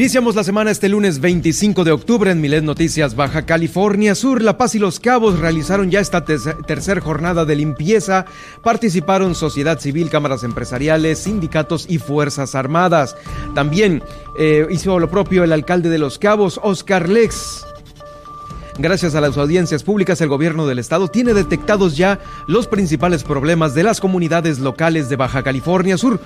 Iniciamos la semana este lunes 25 de octubre en Milet Noticias Baja California Sur. La Paz y Los Cabos realizaron ya esta tercera jornada de limpieza. Participaron sociedad civil, cámaras empresariales, sindicatos y fuerzas armadas. También eh, hizo lo propio el alcalde de Los Cabos, Oscar Lex. Gracias a las audiencias públicas, el gobierno del estado tiene detectados ya los principales problemas de las comunidades locales de Baja California Sur.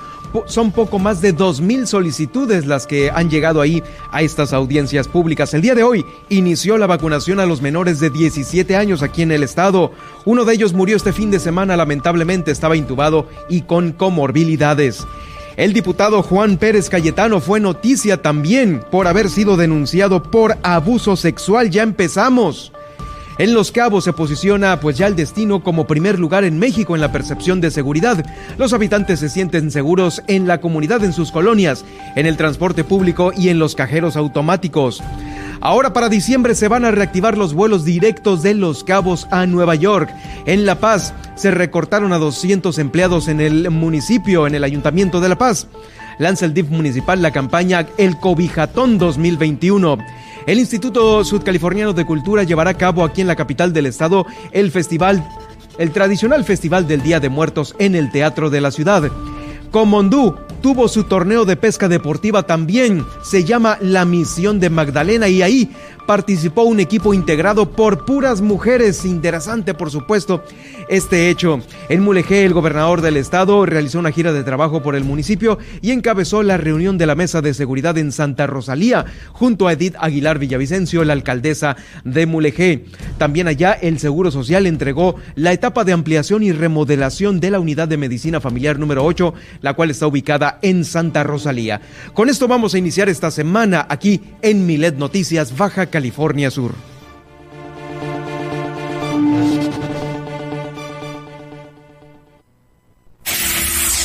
Son poco más de 2.000 solicitudes las que han llegado ahí a estas audiencias públicas. El día de hoy inició la vacunación a los menores de 17 años aquí en el estado. Uno de ellos murió este fin de semana, lamentablemente estaba intubado y con comorbilidades. El diputado Juan Pérez Cayetano fue noticia también por haber sido denunciado por abuso sexual. Ya empezamos. En Los Cabos se posiciona pues ya el destino como primer lugar en México en la percepción de seguridad. Los habitantes se sienten seguros en la comunidad, en sus colonias, en el transporte público y en los cajeros automáticos. Ahora para diciembre se van a reactivar los vuelos directos de Los Cabos a Nueva York. En La Paz se recortaron a 200 empleados en el municipio, en el Ayuntamiento de La Paz. Lanza el DIF municipal la campaña El Cobijatón 2021. El Instituto Sudcaliforniano de Cultura llevará a cabo aquí en la capital del estado el festival, el tradicional Festival del Día de Muertos en el Teatro de la Ciudad. Comondú tuvo su torneo de pesca deportiva también, se llama La Misión de Magdalena y ahí participó un equipo integrado por puras mujeres. Interesante, por supuesto, este hecho. En Mulegé, el gobernador del estado realizó una gira de trabajo por el municipio y encabezó la reunión de la mesa de seguridad en Santa Rosalía, junto a Edith Aguilar Villavicencio, la alcaldesa de Mulegé. También allá, el Seguro Social entregó la etapa de ampliación y remodelación de la unidad de medicina familiar número 8, la cual está ubicada en Santa Rosalía. Con esto vamos a iniciar esta semana aquí en Milet Noticias Baja California Sur.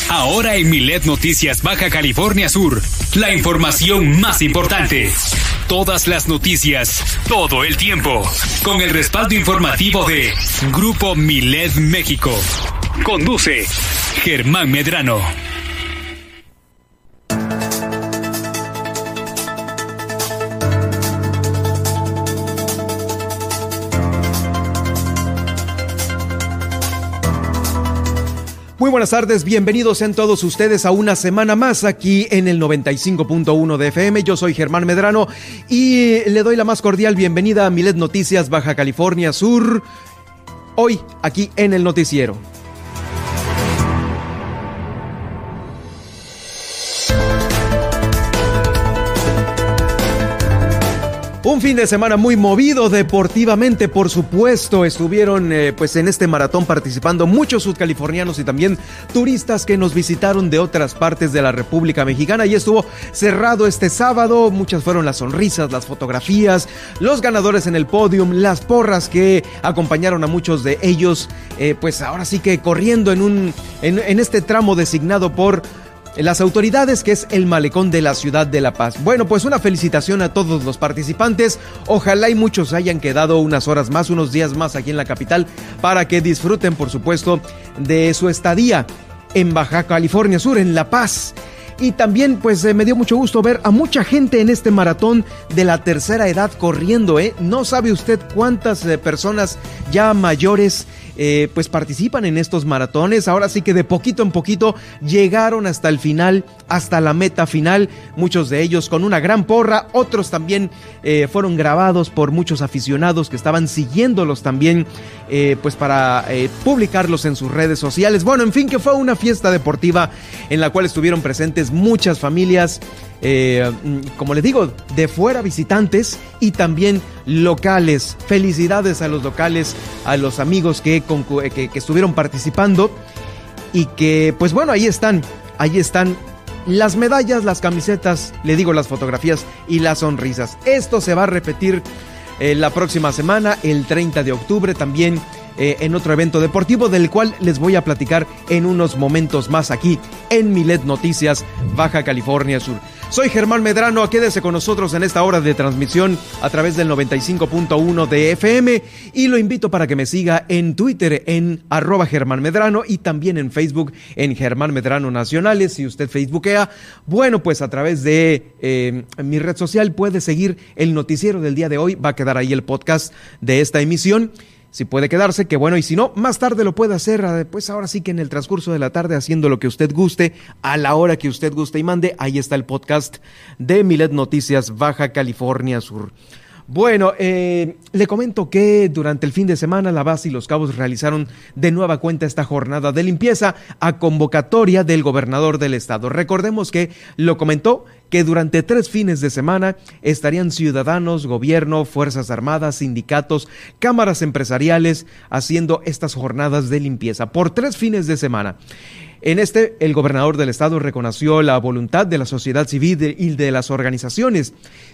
Ahora en Milet Noticias Baja California Sur, la información más importante. Todas las noticias, todo el tiempo, con el respaldo informativo de Grupo Milet México. Conduce Germán Medrano. Muy buenas tardes, bienvenidos sean todos ustedes a una semana más aquí en el 95.1 de FM. Yo soy Germán Medrano y le doy la más cordial bienvenida a Milet Noticias Baja California Sur, hoy aquí en el noticiero. Un fin de semana muy movido deportivamente, por supuesto. Estuvieron eh, pues en este maratón participando muchos sudcalifornianos y también turistas que nos visitaron de otras partes de la República Mexicana y estuvo cerrado este sábado. Muchas fueron las sonrisas, las fotografías, los ganadores en el podium, las porras que acompañaron a muchos de ellos, eh, pues ahora sí que corriendo en un en este tramo designado por las autoridades, que es el malecón de la ciudad de La Paz. Bueno, pues una felicitación a todos los participantes. Ojalá y muchos hayan quedado unas horas más, unos días más aquí en la capital, para que disfruten, por supuesto, de su estadía en Baja California Sur, en La Paz. Y también pues eh, me dio mucho gusto ver a mucha gente en este maratón de la tercera edad corriendo, ¿eh? No sabe usted cuántas eh, personas ya mayores eh, pues participan en estos maratones. Ahora sí que de poquito en poquito llegaron hasta el final, hasta la meta final. Muchos de ellos con una gran porra, otros también eh, fueron grabados por muchos aficionados que estaban siguiéndolos también, eh, pues para publicarlos en sus redes sociales. Bueno, en fin, que fue una fiesta deportiva en la cual estuvieron presentes muchas familias. Eh, como les digo, de fuera visitantes y también locales. Felicidades a los locales, a los amigos que, que, estuvieron participando y que, pues bueno, ahí están, ahí están las medallas, las camisetas, le digo las fotografías y las sonrisas. Esto se va a repetir eh, la próxima semana, el 30 de octubre, también eh, en otro evento deportivo del cual les voy a platicar en unos momentos más aquí en Milet Noticias, Baja California Sur. Soy Germán Medrano, quédese con nosotros en esta hora de transmisión a través del 95.1 de FM y lo invito para que me siga en Twitter en arroba Germán Medrano y también en Facebook en Germán Medrano Nacionales. Si usted facebookea, bueno, pues a través de eh, mi red social puede seguir el noticiero del día de hoy. Va a quedar ahí el podcast de esta emisión si puede quedarse, que bueno, y si no, más tarde lo puede hacer, ah, pues ahora sí que en el transcurso de la tarde haciendo lo que usted guste, a la hora que usted guste y mande, ahí está el podcast de Milet Noticias Baja California Sur. Bueno, eh, le comento que durante el fin de semana la base y los cabos realizaron de nueva cuenta esta jornada de limpieza a convocatoria del gobernador del estado. Recordemos que lo comentó que durante tres fines de semana estarían ciudadanos, gobierno, Fuerzas Armadas, sindicatos, cámaras empresariales haciendo estas jornadas de limpieza por tres fines de semana. En este, el gobernador del estado reconoció la voluntad de la sociedad civil y de las organizaciones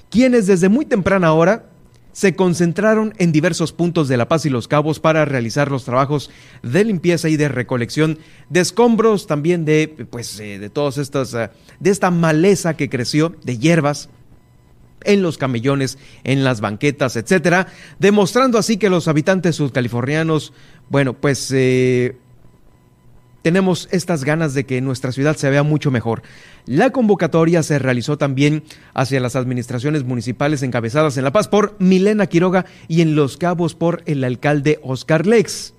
quienes desde muy temprana hora se concentraron en diversos puntos de La Paz y Los Cabos para realizar los trabajos de limpieza y de recolección de escombros, también de, pues, eh, de todas estas, eh, de esta maleza que creció, de hierbas, en los camellones, en las banquetas, etcétera, demostrando así que los habitantes subcalifornianos, bueno, pues eh, tenemos estas ganas de que nuestra ciudad se vea mucho mejor. La convocatoria se realizó también hacia las administraciones municipales encabezadas en La Paz por Milena Quiroga y en Los Cabos por el alcalde Oscar Lex.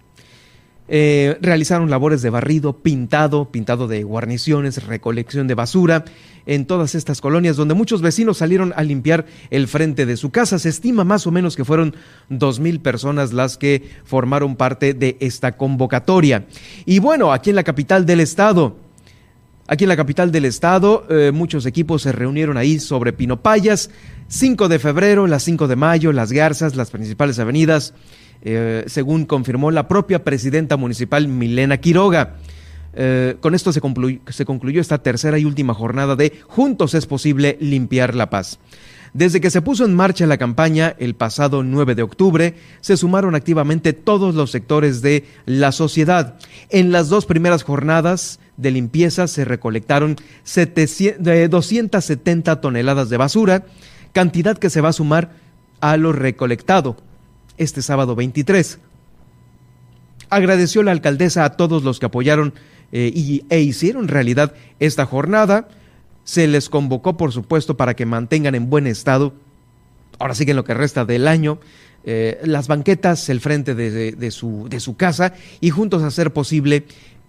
Eh, realizaron labores de barrido, pintado, pintado de guarniciones, recolección de basura en todas estas colonias donde muchos vecinos salieron a limpiar el frente de su casa. Se estima más o menos que fueron dos mil personas las que formaron parte de esta convocatoria. Y bueno, aquí en la capital del estado, Aquí en la capital del estado, eh, muchos equipos se reunieron ahí sobre Pinopayas, 5 de febrero, las 5 de mayo, las Garzas, las principales avenidas, eh, según confirmó la propia presidenta municipal Milena Quiroga. Eh, con esto se concluyó esta tercera y última jornada de Juntos es posible limpiar la paz. Desde que se puso en marcha la campaña el pasado 9 de octubre, se sumaron activamente todos los sectores de la sociedad. En las dos primeras jornadas de limpieza se recolectaron 270 toneladas de basura, cantidad que se va a sumar a lo recolectado este sábado 23. Agradeció la alcaldesa a todos los que apoyaron eh, y, e hicieron realidad esta jornada. Se les convocó, por supuesto, para que mantengan en buen estado, ahora sí que en lo que resta del año, eh, las banquetas, el frente de, su, de, su, casa y juntos hacer posible,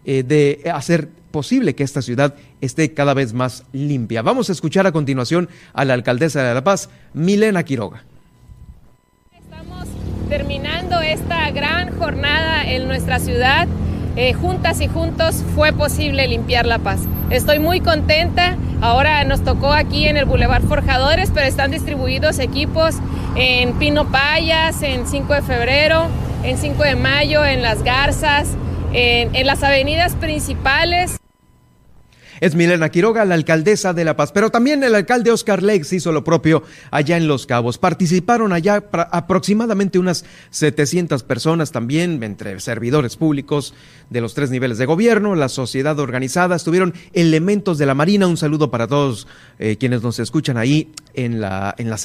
eh, de hacer posible que esta ciudad esté cada vez más limpia. Vamos a escuchar a continuación a la alcaldesa de La Paz, Milena Quiroga terminando esta gran jornada en nuestra ciudad. Eh, juntas y juntos fue posible limpiar La Paz. Estoy muy contenta. Ahora nos tocó aquí en el Boulevard Forjadores, pero están distribuidos equipos en Pino Payas, en 5 de febrero, en 5 de mayo, en Las Garzas, en las avenidas principales. Es Milena Quiroga, la alcaldesa de La Paz, pero también el alcalde Oscar Lex hizo lo propio allá en Los Cabos. Participaron allá aproximadamente unas 700 personas también, entre servidores públicos de los tres niveles de gobierno, la sociedad organizada, estuvieron elementos de la Marina. Un saludo para todos eh, quienes nos escuchan ahí en la, en la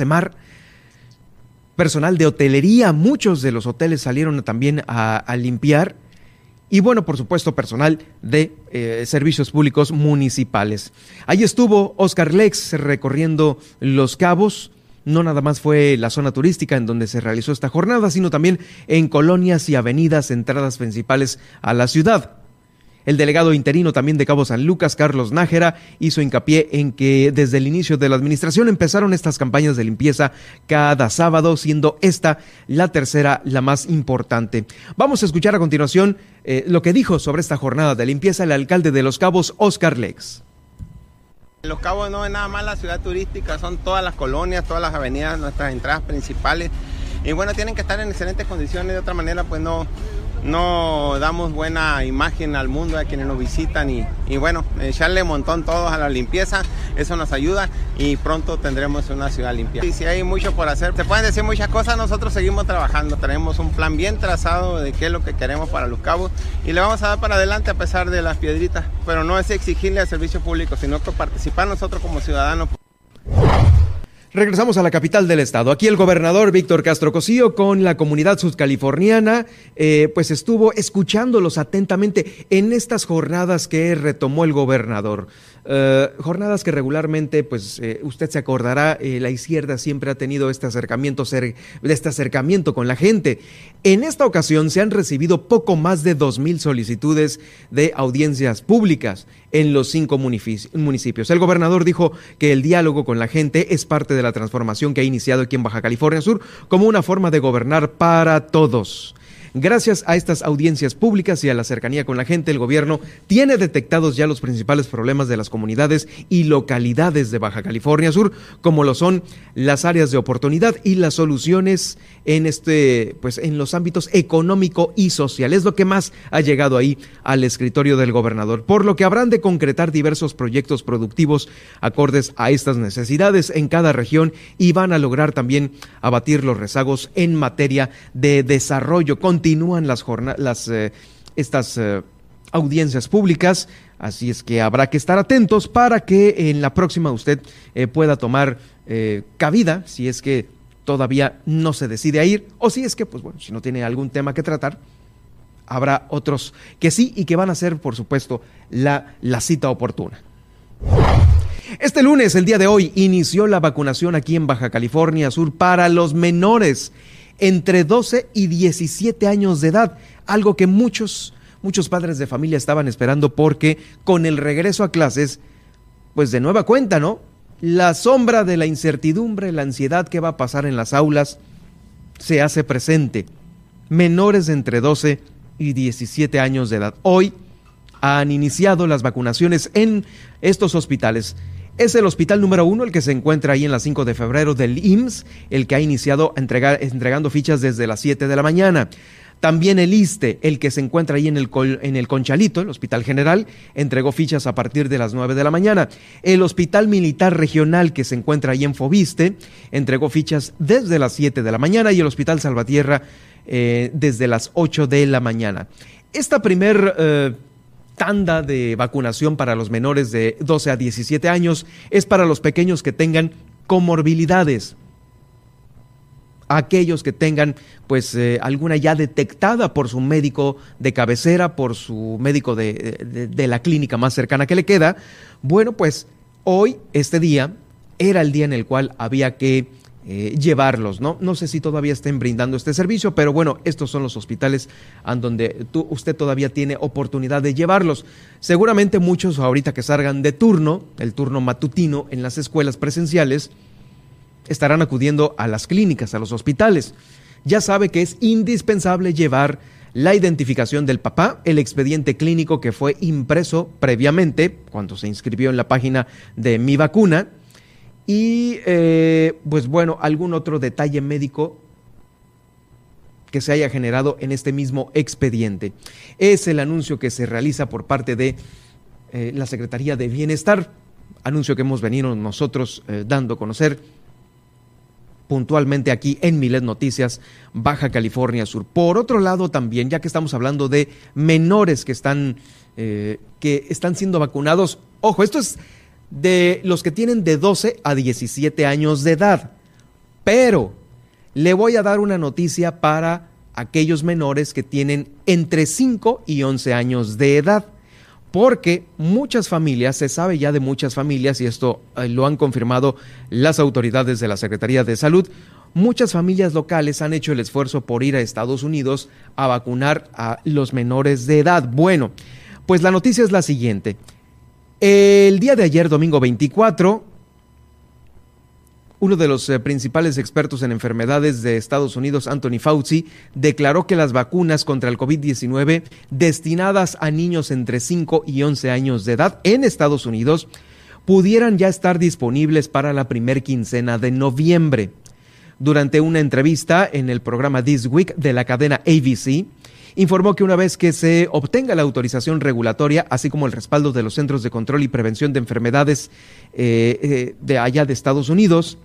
personal de hotelería, muchos de los hoteles salieron también a limpiar y bueno, por supuesto, personal de eh, servicios públicos municipales. Ahí estuvo Oscar Lex recorriendo los cabos. No nada más fue la zona turística en donde se realizó esta jornada, sino también en colonias y avenidas, entradas principales a la ciudad. El delegado interino también de Cabo San Lucas, Carlos Nájera, hizo hincapié en que desde el inicio de la administración empezaron estas campañas de limpieza cada sábado, siendo esta la tercera, la más importante. Vamos a escuchar a continuación eh, lo que dijo sobre esta jornada de limpieza el alcalde de Los Cabos, Oscar Lex. Los Cabos no es nada más la ciudad turística, son todas las colonias, todas las avenidas, nuestras entradas principales. Y bueno, tienen que estar en excelentes condiciones, de otra manera pues no, no damos buena imagen al mundo a quienes nos visitan y, y bueno, echarle montón todos a la limpieza, eso nos ayuda y pronto tendremos una ciudad limpia. Y si hay mucho por hacer, se pueden decir muchas cosas, nosotros seguimos trabajando, tenemos un plan bien trazado de qué es lo que queremos para los cabos y le vamos a dar para adelante a pesar de las piedritas, pero no es exigirle al servicio público, sino que participar nosotros como ciudadanos. Regresamos a la capital del estado. Aquí el gobernador Víctor Castro Cosío con la comunidad sudcaliforniana, eh, pues estuvo escuchándolos atentamente en estas jornadas que retomó el gobernador. Eh, jornadas que regularmente, pues eh, usted se acordará, eh, la izquierda siempre ha tenido este acercamiento, este acercamiento con la gente. En esta ocasión se han recibido poco más de dos mil solicitudes de audiencias públicas en los cinco municipios. El gobernador dijo que el diálogo con la gente es parte de la transformación que ha iniciado aquí en Baja California Sur como una forma de gobernar para todos. Gracias a estas audiencias públicas y a la cercanía con la gente, el gobierno tiene detectados ya los principales problemas de las comunidades y localidades de Baja California Sur, como lo son las áreas de oportunidad y las soluciones en este, pues en los ámbitos económico y social. Es lo que más ha llegado ahí al escritorio del gobernador, por lo que habrán de concretar diversos proyectos productivos acordes a estas necesidades en cada región y van a lograr también abatir los rezagos en materia de desarrollo. Continúan las las eh, estas eh, audiencias públicas, así es que habrá que estar atentos para que en la próxima usted eh, pueda tomar cabida, si es que todavía no se decide a ir, o si es que, pues bueno, si no tiene algún tema que tratar, habrá otros que sí y que van a ser, por supuesto, la, la cita oportuna. Este lunes, el día de hoy, inició la vacunación aquí en Baja California Sur para los menores entre 12 y 17 años de edad, algo que muchos, muchos padres de familia estaban esperando porque con el regreso a clases, pues de nueva cuenta, ¿no? La sombra de la incertidumbre, la ansiedad que va a pasar en las aulas, se hace presente. Menores de entre 12 y 17 años de edad. Hoy han iniciado las vacunaciones en estos hospitales. Es el hospital número uno, el que se encuentra ahí en la 5 de febrero del IMSS, el que ha iniciado entregar, entregando fichas desde las 7 de la mañana. También el ISTE, el que se encuentra ahí en el, en el Conchalito, el Hospital General, entregó fichas a partir de las 9 de la mañana. El Hospital Militar Regional, que se encuentra ahí en Fobiste, entregó fichas desde las 7 de la mañana y el Hospital Salvatierra eh, desde las 8 de la mañana. Esta primer eh, tanda de vacunación para los menores de 12 a 17 años es para los pequeños que tengan comorbilidades. Aquellos que tengan pues eh, alguna ya detectada por su médico de cabecera, por su médico de, la clínica más cercana que le queda, bueno, pues hoy, este día, era el día en el cual había que eh, llevarlos, ¿no? No sé si todavía estén brindando este servicio, pero bueno, estos son los hospitales en donde tú, usted todavía tiene oportunidad de llevarlos. Seguramente muchos ahorita que salgan de turno, el turno matutino en las escuelas presenciales, estarán acudiendo a las clínicas, a los hospitales. Ya sabe que es indispensable llevar la identificación del papá, el expediente clínico que fue impreso previamente cuando se inscribió en la página de Mi Vacuna y eh, pues bueno, algún otro detalle médico que se haya generado en este mismo expediente. Es el anuncio que se realiza por parte de eh, la Secretaría de Bienestar, anuncio que hemos venido nosotros eh, dando a conocer puntualmente aquí en Milet Noticias, Baja California Sur. Por otro lado, también, ya que estamos hablando de menores que están, que están siendo vacunados, ojo, esto es de los que tienen de 12 a 17 años de edad, pero le voy a dar una noticia para aquellos menores que tienen entre 5 y 11 años de edad porque muchas familias, se sabe ya de muchas familias, y esto eh, lo han confirmado las autoridades de la Secretaría de Salud, muchas familias locales han hecho el esfuerzo por ir a Estados Unidos a vacunar a los menores de edad. Bueno, pues la noticia es la siguiente. El día de ayer, domingo 24, uno de los eh, principales expertos en enfermedades de Estados Unidos, Anthony Fauci, declaró que las vacunas contra el COVID-19 destinadas a niños entre 5 y 11 años de edad en Estados Unidos pudieran ya estar disponibles para la primer quincena de noviembre. Durante una entrevista en el programa This Week de la cadena ABC, informó que una vez que se obtenga la autorización regulatoria, así como el respaldo de los Centros de Control y Prevención de Enfermedades eh, eh, de allá de Estados Unidos,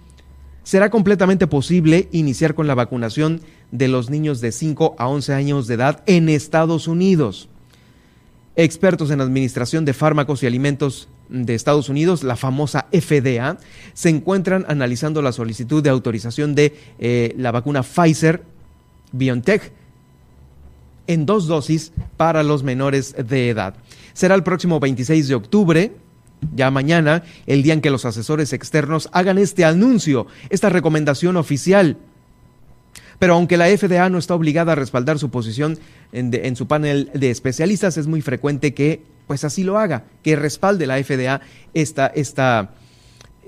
será completamente posible iniciar con la vacunación de los niños de 5 a 11 años de edad en Estados Unidos. Expertos en administración de fármacos y alimentos de Estados Unidos, la famosa FDA, se encuentran analizando la solicitud de autorización de eh, la vacuna Pfizer BioNTech en dos dosis para los menores de edad. Será el próximo 26 de octubre, ya mañana, el día en que los asesores externos hagan este anuncio, esta recomendación oficial. Pero aunque la FDA no está obligada a respaldar su posición en, su panel de especialistas, es muy frecuente que pues así lo haga, que respalde la FDA esta, esta,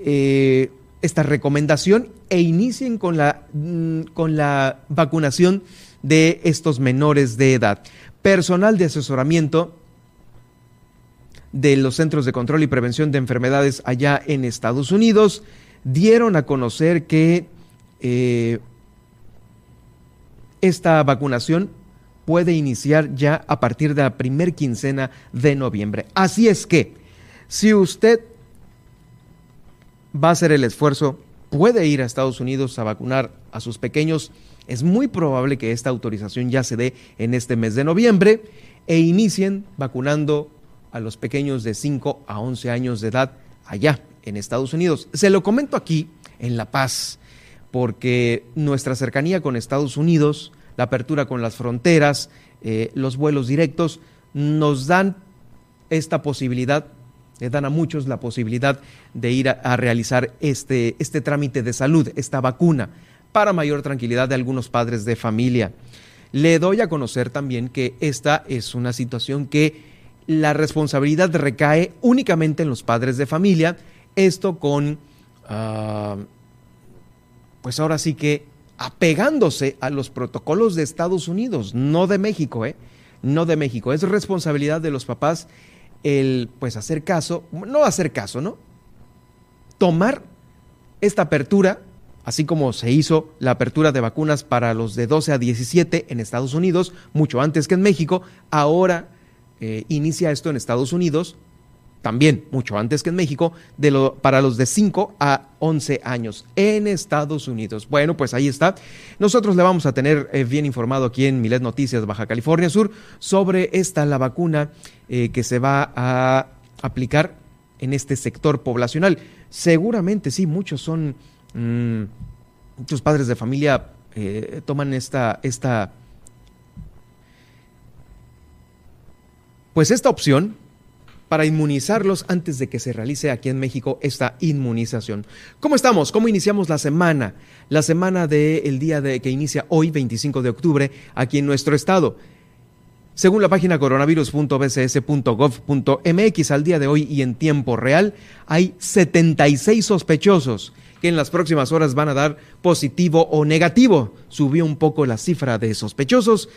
eh, esta recomendación e inicien con la, mm, con la vacunación de estos menores de edad. Personal de asesoramiento de los Centros de Control y Prevención de Enfermedades allá en Estados Unidos dieron a conocer que eh, esta vacunación puede iniciar ya a partir de la primer quincena de noviembre. Así es que, si usted va a hacer el esfuerzo, puede ir a Estados Unidos a vacunar a sus pequeños, es muy probable que esta autorización ya se dé en este mes de noviembre e inicien vacunando a los pequeños de 5 a 11 años de edad allá en Estados Unidos. Se lo comento aquí en La Paz, porque nuestra cercanía con Estados Unidos la apertura con las fronteras, eh, los vuelos directos, nos dan esta posibilidad, le dan a muchos la posibilidad de ir a, realizar este, este trámite de salud, esta vacuna, para mayor tranquilidad de algunos padres de familia. Le doy a conocer también que esta es una situación que la responsabilidad recae únicamente en los padres de familia, esto con, ah, pues ahora sí que apegándose a los protocolos de Estados Unidos, no de México, ¿eh? No de México. Es responsabilidad de los papás el, pues, hacer caso, no hacer caso, ¿no? Tomar esta apertura, así como se hizo la apertura de vacunas para los de 12 a 17 en Estados Unidos, mucho antes que en México, ahora eh, inicia esto en Estados Unidos, también mucho antes que en México, de lo, para los de 5 a 11 años en Estados Unidos. Bueno, pues ahí está. Nosotros le vamos a tener eh, bien informado aquí en Milet Noticias Baja California Sur sobre esta, la vacuna eh, que se va a aplicar en este sector poblacional. Seguramente sí, muchos son, mm, muchos padres de familia eh, toman esta, esta, pues esta opción para inmunizarlos antes de que se realice aquí en México esta inmunización. ¿Cómo estamos? ¿Cómo iniciamos la semana? La semana del día de, que inicia hoy, 25 de octubre, aquí en nuestro estado. Según la página coronavirus.bcs.gov.mx, al día de hoy y en tiempo real, hay 76 sospechosos que en las próximas horas van a dar positivo o negativo. Subió un poco la cifra de sospechosos.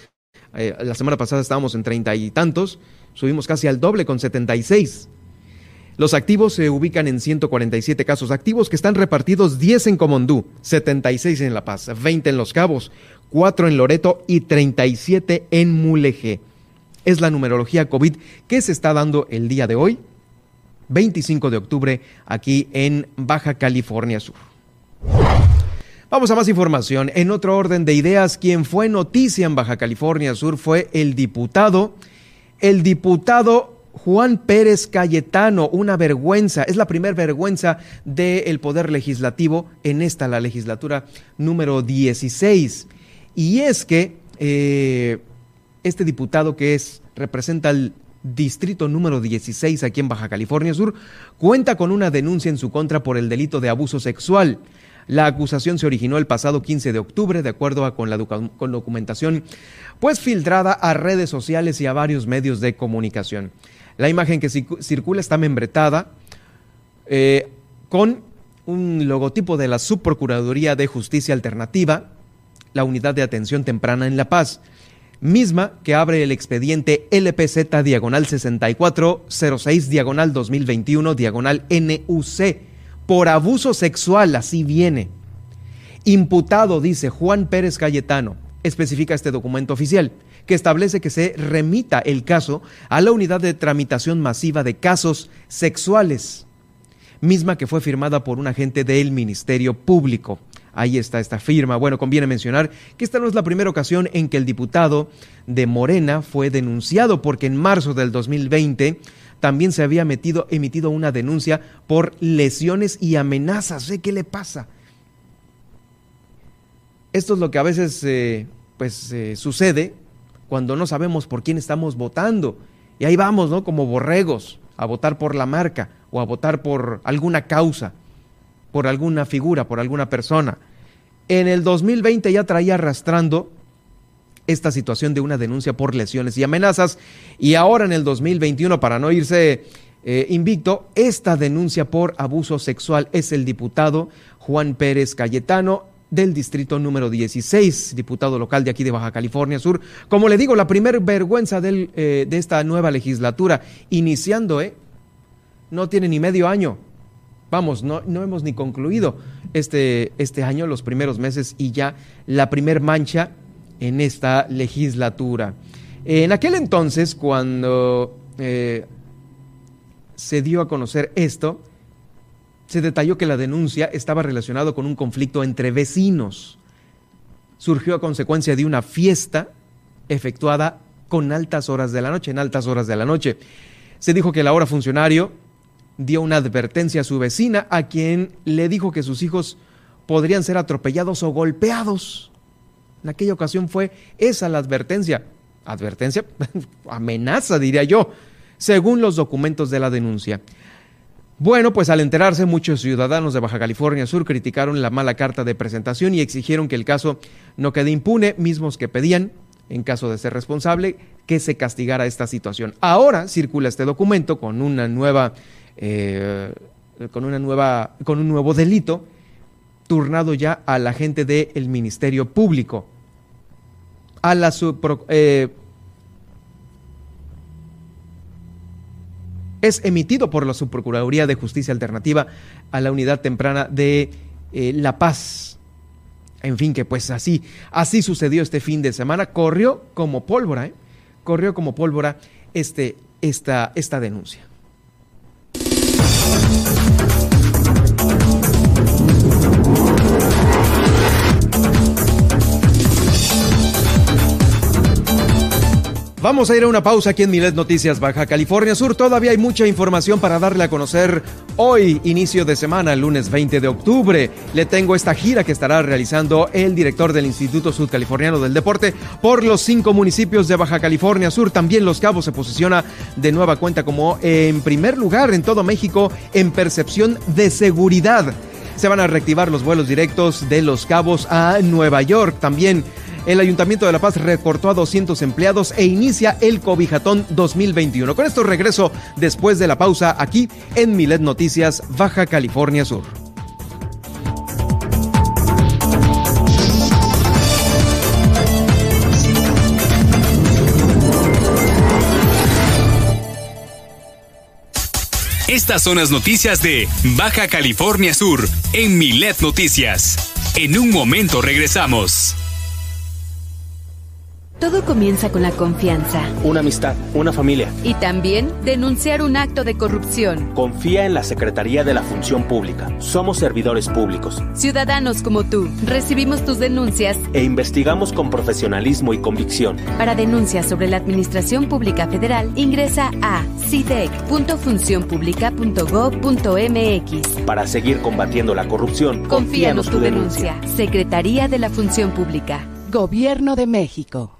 Eh, la semana pasada estábamos en treinta y tantos subimos casi al doble con 76. Los activos se ubican en 147 casos activos que están repartidos 10 en Comondú, 76 en La Paz, 20 en Los Cabos, 4 en Loreto y 37 en Mulegé. Es la numerología COVID que se está dando el día de hoy, 25 de octubre, aquí en Baja California Sur. Vamos a más información. En otro orden de ideas, quien fue noticia en Baja California Sur fue el diputado el diputado Juan Pérez Cayetano, una vergüenza, es la primera vergüenza del Poder Legislativo en esta, la legislatura número 16. Y es que eh, este diputado que es, representa el distrito número 16 aquí en Baja California Sur, cuenta con una denuncia en su contra por el delito de abuso sexual. La acusación se originó el pasado 15 de octubre, de acuerdo con la documentación pues filtrada a redes sociales y a varios medios de comunicación. La imagen que circula está membretada eh, con un logotipo de la Subprocuraduría de Justicia Alternativa, la Unidad de Atención Temprana en La Paz, misma que abre el expediente LPZ diagonal 6406 diagonal 2021 diagonal NUC por abuso sexual, así viene. Imputado, dice Juan Pérez Cayetano, especifica este documento oficial, que establece que se remita el caso a la unidad de tramitación masiva de casos sexuales, misma que fue firmada por un agente del Ministerio Público. Ahí está esta firma. Bueno, conviene mencionar que esta no es la primera ocasión en que el diputado de Morena fue denunciado, porque en marzo del 2020 también se había emitido una denuncia por lesiones y amenazas. ¿Qué le pasa? Esto es lo que a veces eh, pues, eh, sucede cuando no sabemos por quién estamos votando. Y ahí vamos, ¿no? Como borregos, a votar por la marca o a votar por alguna causa, por alguna figura, por alguna persona. En el 2020 ya traía arrastrando esta situación de una denuncia por lesiones y amenazas y ahora en el 2021, para no irse eh, invicto, esta denuncia por abuso sexual es el diputado Juan Pérez Cayetano del distrito número 16, diputado local de aquí de Baja California Sur. Como le digo, la primer vergüenza del, eh, de esta nueva legislatura, iniciando, ¿eh? No tiene ni medio año. Vamos, no, no hemos ni concluido este, este año, los primeros meses, y ya la primer mancha en esta legislatura. En aquel entonces, cuando eh, se dio a conocer esto, se detalló que la denuncia estaba relacionada con un conflicto entre vecinos. Surgió a consecuencia de una fiesta efectuada con altas horas de la noche, en altas horas de la noche. Se dijo que el ahora funcionario dio una advertencia a su vecina, a quien le dijo que sus hijos podrían ser atropellados o golpeados. En aquella ocasión fue esa la advertencia. Advertencia, amenaza, diría yo, según los documentos de la denuncia. Bueno, pues al enterarse, muchos ciudadanos de Baja California Sur criticaron la mala carta de presentación y exigieron que el caso no quede impune, mismos que pedían, en caso de ser responsable, que se castigara esta situación. Ahora circula este documento con una nueva, eh, con una nueva, con un nuevo delito turnado ya a la gente del Ministerio Público a la eh, es emitido por la Subprocuraduría de Justicia Alternativa a la Unidad Temprana de eh, La Paz. En fin, que pues así, así sucedió este fin de semana. Corrió como pólvora, corrió como pólvora este, esta, esta denuncia. Vamos a ir a una pausa aquí en Milet Noticias Baja California Sur. Todavía hay mucha información para darle a conocer hoy, inicio de semana, lunes 20 de octubre. Le tengo esta gira que estará realizando el director del Instituto Sudcaliforniano del Deporte por los cinco municipios de Baja California Sur. También Los Cabos se posiciona de nueva cuenta como en primer lugar en todo México en percepción de seguridad. Se van a reactivar los vuelos directos de Los Cabos a Nueva York. También el Ayuntamiento de La Paz recortó a 200 empleados e inicia el Cobijatón 2021. Con esto regreso después de la pausa aquí en Milet Noticias, Baja California Sur. Estas son las noticias de Baja California Sur en Milet Noticias. En un momento regresamos. Todo comienza con la confianza. Una amistad, una familia. Y también denunciar un acto de corrupción. Confía en la Secretaría de la Función Pública. Somos servidores públicos. Ciudadanos como tú, recibimos tus denuncias e investigamos con profesionalismo y convicción. Para denuncias sobre la Administración Pública Federal, ingresa a cidec.funcionpublica.gov.mx. Para seguir combatiendo la corrupción, confíanos tu denuncia. Secretaría de la Función Pública. Gobierno de México.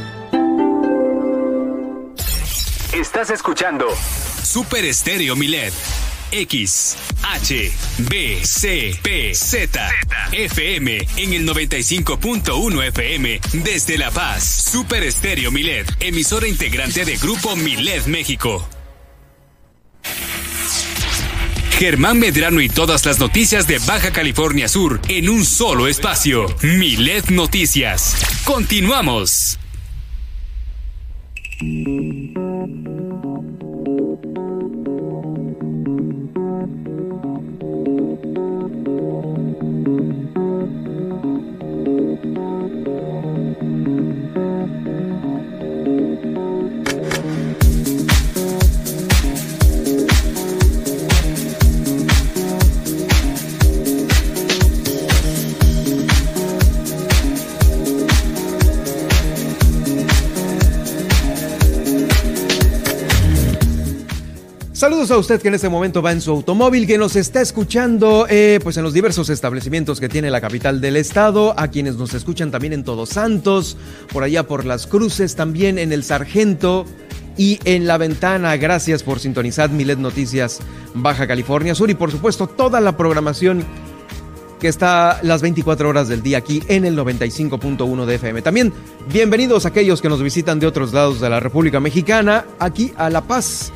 Estás escuchando Super Estéreo Milet. X, H, B, C, P, Z, FM en el 95.1 FM desde La Paz. Super Estéreo Milet, emisora integrante de Grupo Milet México. Germán Medrano y todas las noticias de Baja California Sur en un solo espacio. Milet Noticias. Continuamos. Saludos a usted que en este momento va en su automóvil, que nos está escuchando eh, pues en los diversos establecimientos que tiene la capital del estado, a quienes nos escuchan también en Todos Santos, por allá por las cruces, también en el Sargento y en la ventana. Gracias por sintonizar Milet Noticias Baja California Sur y por supuesto toda la programación que está las 24 horas del día aquí en el 95.1 de FM. También bienvenidos a aquellos que nos visitan de otros lados de la República Mexicana, aquí a La Paz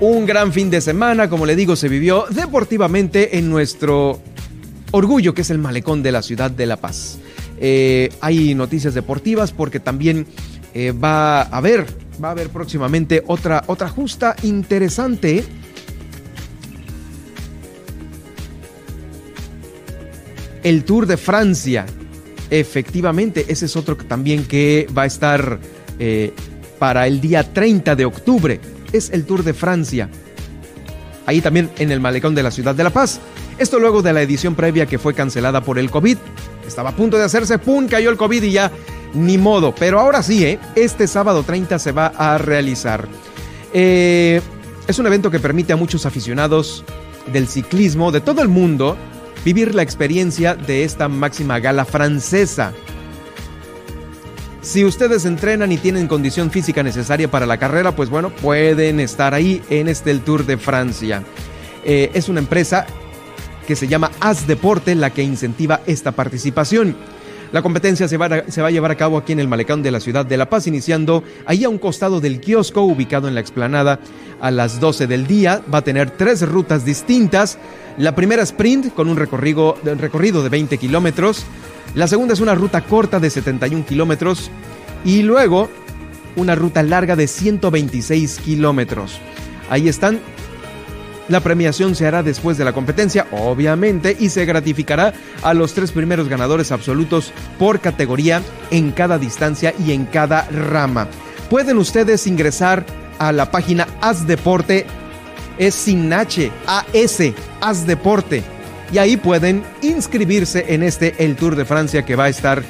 un gran fin de semana, como le digo, se vivió deportivamente en nuestro orgullo, que es el malecón de la ciudad de La Paz. Eh, hay noticias deportivas porque también eh, va a haber, va a haber próximamente otra, otra justa interesante. El Tour de Francia. Efectivamente, ese es otro también que va a estar eh, para el día 30 de octubre es el Tour de Francia. Ahí también en el malecón de la ciudad de La Paz. Esto luego de la edición previa que fue cancelada por el COVID. Estaba a punto de hacerse, ¡pum! cayó el COVID y ya ni modo. Pero ahora sí, ¿eh? este sábado 30 se va a realizar. Eh, es un evento que permite a muchos aficionados del ciclismo de todo el mundo vivir la experiencia de esta máxima gala francesa. Si ustedes entrenan y tienen condición física necesaria para la carrera, pues bueno, pueden estar ahí en este el Tour de Francia. Eh, es una empresa que se llama As Deporte la que incentiva esta participación. La competencia se va, a, se va, a, llevar a cabo aquí en el malecón de la ciudad de La Paz, iniciando ahí a un costado del kiosco ubicado en la explanada a las 12 del día. Va a tener tres rutas distintas. La primera sprint con un recorrido, un recorrido de 20 kilómetros. La segunda es una ruta corta de 71 kilómetros y luego una ruta larga de 126 kilómetros. Ahí están. La premiación se hará después de la competencia, obviamente, y se gratificará a los tres primeros ganadores absolutos por categoría en cada distancia y en cada rama. Pueden ustedes ingresar a la página As Deporte, es sin H, AS, As Deporte y ahí pueden inscribirse en este El Tour de Francia que va a estar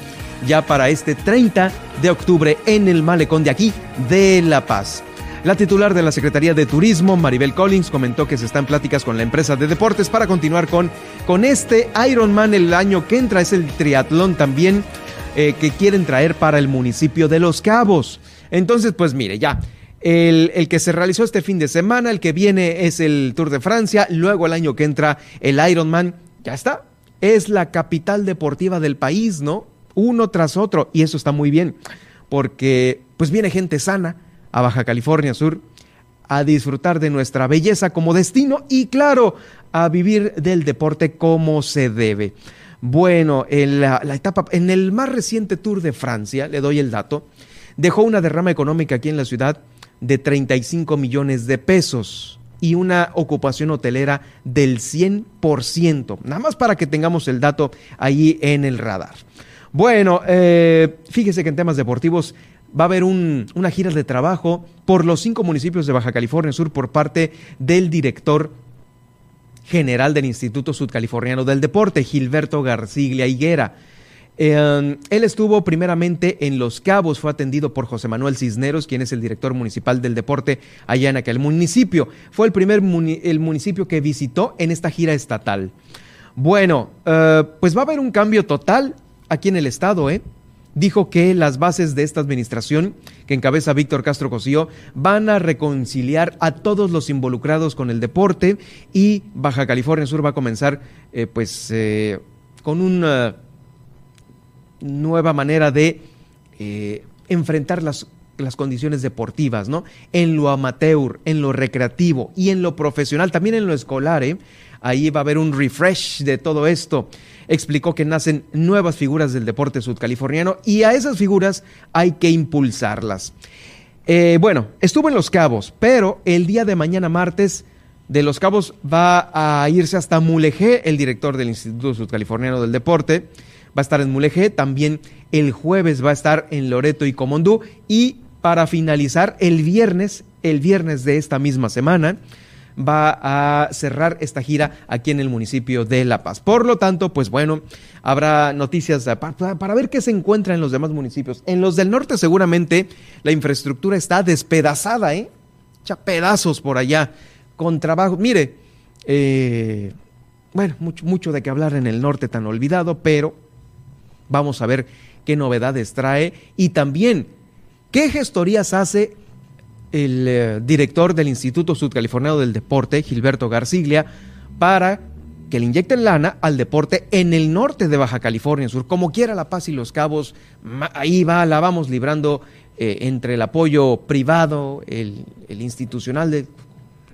ya para este 30 de octubre en el malecón de aquí de La Paz. La titular de la Secretaría de Turismo, Maribel Collins, comentó que se están pláticas con la empresa de deportes para continuar con, con este Ironman el año que entra. Es el triatlón también eh, que quieren traer para el municipio de Los Cabos. Entonces, pues mire, ya el, que se realizó este fin de semana, el que viene es el Tour de Francia, luego el año que entra el Ironman, ya está. Es la capital deportiva del país, ¿no? Uno tras otro, y eso está muy bien, porque pues viene gente sana a Baja California Sur a disfrutar de nuestra belleza como destino y claro, a vivir del deporte como se debe. Bueno, en la etapa, en el más reciente Tour de Francia, le doy el dato, dejó una derrama económica aquí en la ciudad de 35 millones de pesos y una ocupación hotelera del 100%. Nada más para que tengamos el dato ahí en el radar. Bueno, eh, fíjese que en temas deportivos va a haber una gira de trabajo por los cinco municipios de Baja California Sur por parte del director general del Instituto Sudcaliforniano del Deporte, Gilberto Garciglia Higuera. Em, él estuvo primeramente en Los Cabos, fue atendido por José Manuel Cisneros, quien es el director municipal del deporte allá en aquel municipio. Fue el primer el municipio que visitó en esta gira estatal. Bueno, eh, pues va a haber un cambio total aquí en el estado, ¿eh? dijo que las bases de esta administración que encabeza Víctor Castro Cosío van a reconciliar a todos los involucrados con el deporte y Baja California Sur va a comenzar eh, pues eh, con una nueva manera de eh, enfrentar las, las condiciones deportivas, ¿no? En lo amateur, en lo recreativo y en lo profesional, también en lo escolar, ¿eh? Ahí va a haber un refresh de todo esto. Explicó que nacen nuevas figuras del deporte sudcaliforniano y a esas figuras hay que impulsarlas. Eh, bueno, estuvo en Los Cabos, pero el día de mañana martes de Los Cabos va a irse hasta Mulegé, el director del Instituto Sudcaliforniano del Deporte. Va a estar en Mulegé, también el jueves va a estar en Loreto y Comondú y para finalizar el viernes, el viernes de esta misma semana, va a cerrar esta gira aquí en el municipio de La Paz. Por lo tanto, pues bueno, habrá noticias para, ver qué se encuentra en los demás municipios. En los del norte seguramente la infraestructura está despedazada, ¿eh? Ya pedazos por allá, con trabajo. Mire, eh, bueno, mucho, mucho de qué hablar en el norte tan olvidado, pero vamos a ver qué novedades trae. Y también qué gestorías hace el eh, director del Instituto Sudcaliforniano del Deporte, Gilberto Garciglia, para que le inyecten lana al deporte en el norte de Baja California Sur, como quiera La Paz y Los Cabos, ahí va, la vamos librando eh, entre el apoyo privado, el, institucional de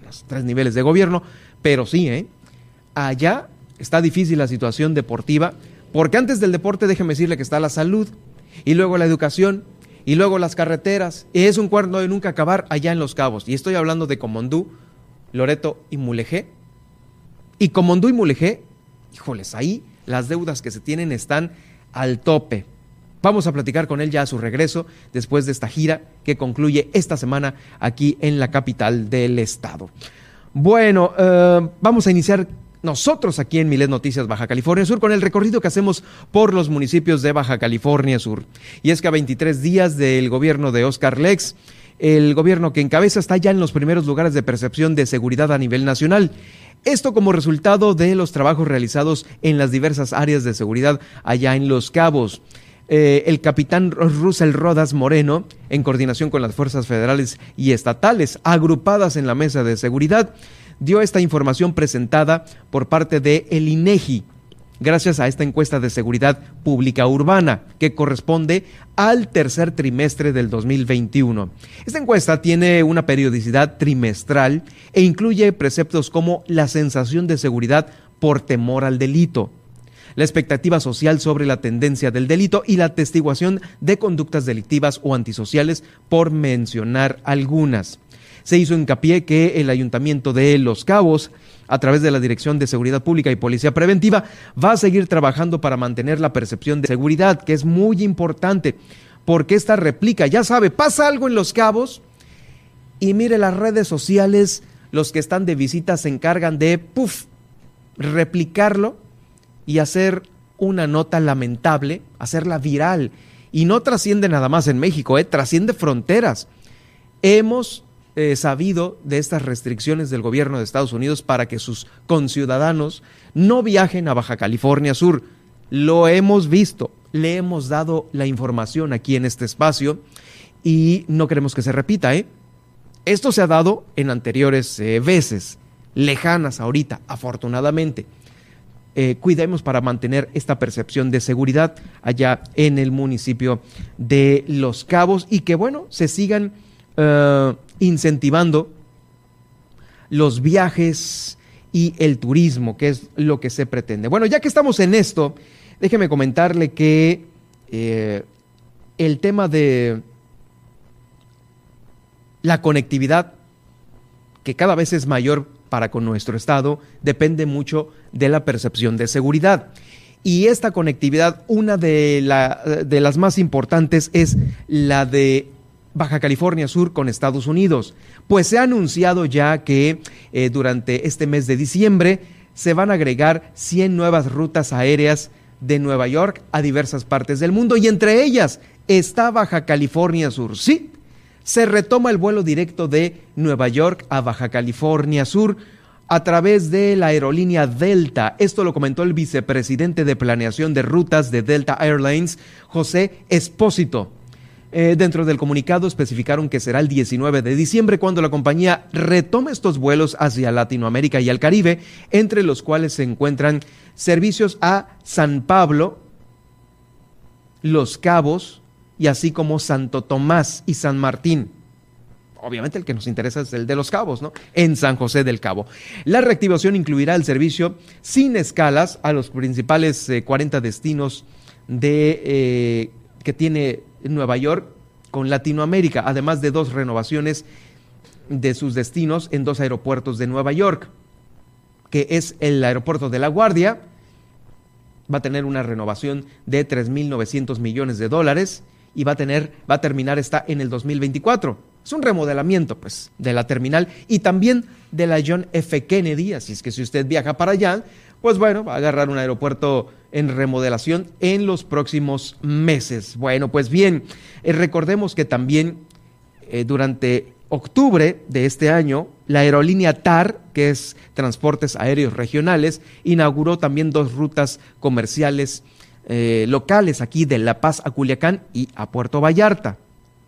los tres niveles de gobierno, pero sí, ¿eh? allá está difícil la situación deportiva, porque antes del deporte déjeme decirle que está la salud y luego la educación y luego las carreteras. Es un cuerno de nunca acabar allá en Los Cabos. Y estoy hablando de Comondú, Loreto y Mulegé. Y Comondú y Mulegé, híjoles, ahí las deudas que se tienen están al tope. Vamos a platicar con él ya a su regreso después de esta gira que concluye esta semana aquí en la capital del estado. Bueno, eh, vamos a iniciar nosotros aquí en Milet Noticias Baja California Sur con el recorrido que hacemos por los municipios de Baja California Sur. Y es que a 23 días del gobierno de Oscar Lex, el gobierno que encabeza está ya en los primeros lugares de percepción de seguridad a nivel nacional. Esto como resultado de los trabajos realizados en las diversas áreas de seguridad allá en Los Cabos. Eh, el capitán Russell Rodas Moreno, en coordinación con las fuerzas federales y estatales agrupadas en la mesa de seguridad, dio esta información presentada por parte de el INEGI gracias a esta encuesta de seguridad pública urbana que corresponde al tercer trimestre del 2021. Esta encuesta tiene una periodicidad trimestral e incluye preceptos como la sensación de seguridad por temor al delito, la expectativa social sobre la tendencia del delito y la atestiguación de conductas delictivas o antisociales, por mencionar algunas se hizo hincapié que el Ayuntamiento de Los Cabos, a través de la Dirección de Seguridad Pública y Policía Preventiva, va a seguir trabajando para mantener la percepción de seguridad, que es muy importante, porque esta replica, ya sabe, pasa algo en Los Cabos y mire las redes sociales, los que están de visita se encargan de, puff, replicarlo y hacer una nota lamentable, hacerla viral. Y no trasciende nada más en México, ¿eh? trasciende fronteras. Hemos eh, sabido de estas restricciones del gobierno de Estados Unidos para que sus conciudadanos no viajen a Baja California Sur. Lo hemos visto, le hemos dado la información aquí en este espacio y no queremos que se repita. ¿eh? Esto se ha dado en anteriores eh, veces, lejanas ahorita, afortunadamente. Eh, cuidemos para mantener esta percepción de seguridad allá en el municipio de Los Cabos y que, bueno, se sigan incentivando los viajes y el turismo, que es lo que se pretende. Bueno, ya que estamos en esto, déjeme comentarle que eh, el tema de la conectividad, que cada vez es mayor para con nuestro estado, depende mucho de la percepción de seguridad. Y esta conectividad, una de, la, de las más importantes es la de Baja California Sur con Estados Unidos, pues se ha anunciado ya que eh, durante este mes de diciembre se van a agregar 100 nuevas rutas aéreas de Nueva York a diversas partes del mundo y entre ellas está Baja California Sur. Sí, se retoma el vuelo directo de Nueva York a Baja California Sur a través de la aerolínea Delta. Esto lo comentó el vicepresidente de Planeación de Rutas de Delta Airlines, José Espósito. Eh, dentro del comunicado especificaron que será el 19 de diciembre cuando la compañía retome estos vuelos hacia Latinoamérica y el Caribe, entre los cuales se encuentran servicios a San Pablo, Los Cabos y así como Santo Tomás y San Martín obviamente el que nos interesa es el de los cabos, ¿no? En San José del Cabo. La reactivación incluirá el servicio sin escalas a los principales 40 eh, destinos de, eh, que tiene Nueva York con Latinoamérica, además de dos renovaciones de sus destinos en dos aeropuertos de Nueva York, que es el aeropuerto de La Guardia, va a tener una renovación de 3.900 millones de dólares y va a tener, va a terminar esta en el 2024. Es un remodelamiento, pues, de la terminal y también de la John F. Kennedy. Así es que si usted viaja para allá, pues bueno, va a agarrar un aeropuerto en remodelación en los próximos meses. Bueno, pues bien, eh, recordemos que también eh, durante octubre de este año, la aerolínea TAR, que es Transportes Aéreos Regionales, inauguró también dos rutas comerciales eh, locales aquí de La Paz a Culiacán y a Puerto Vallarta.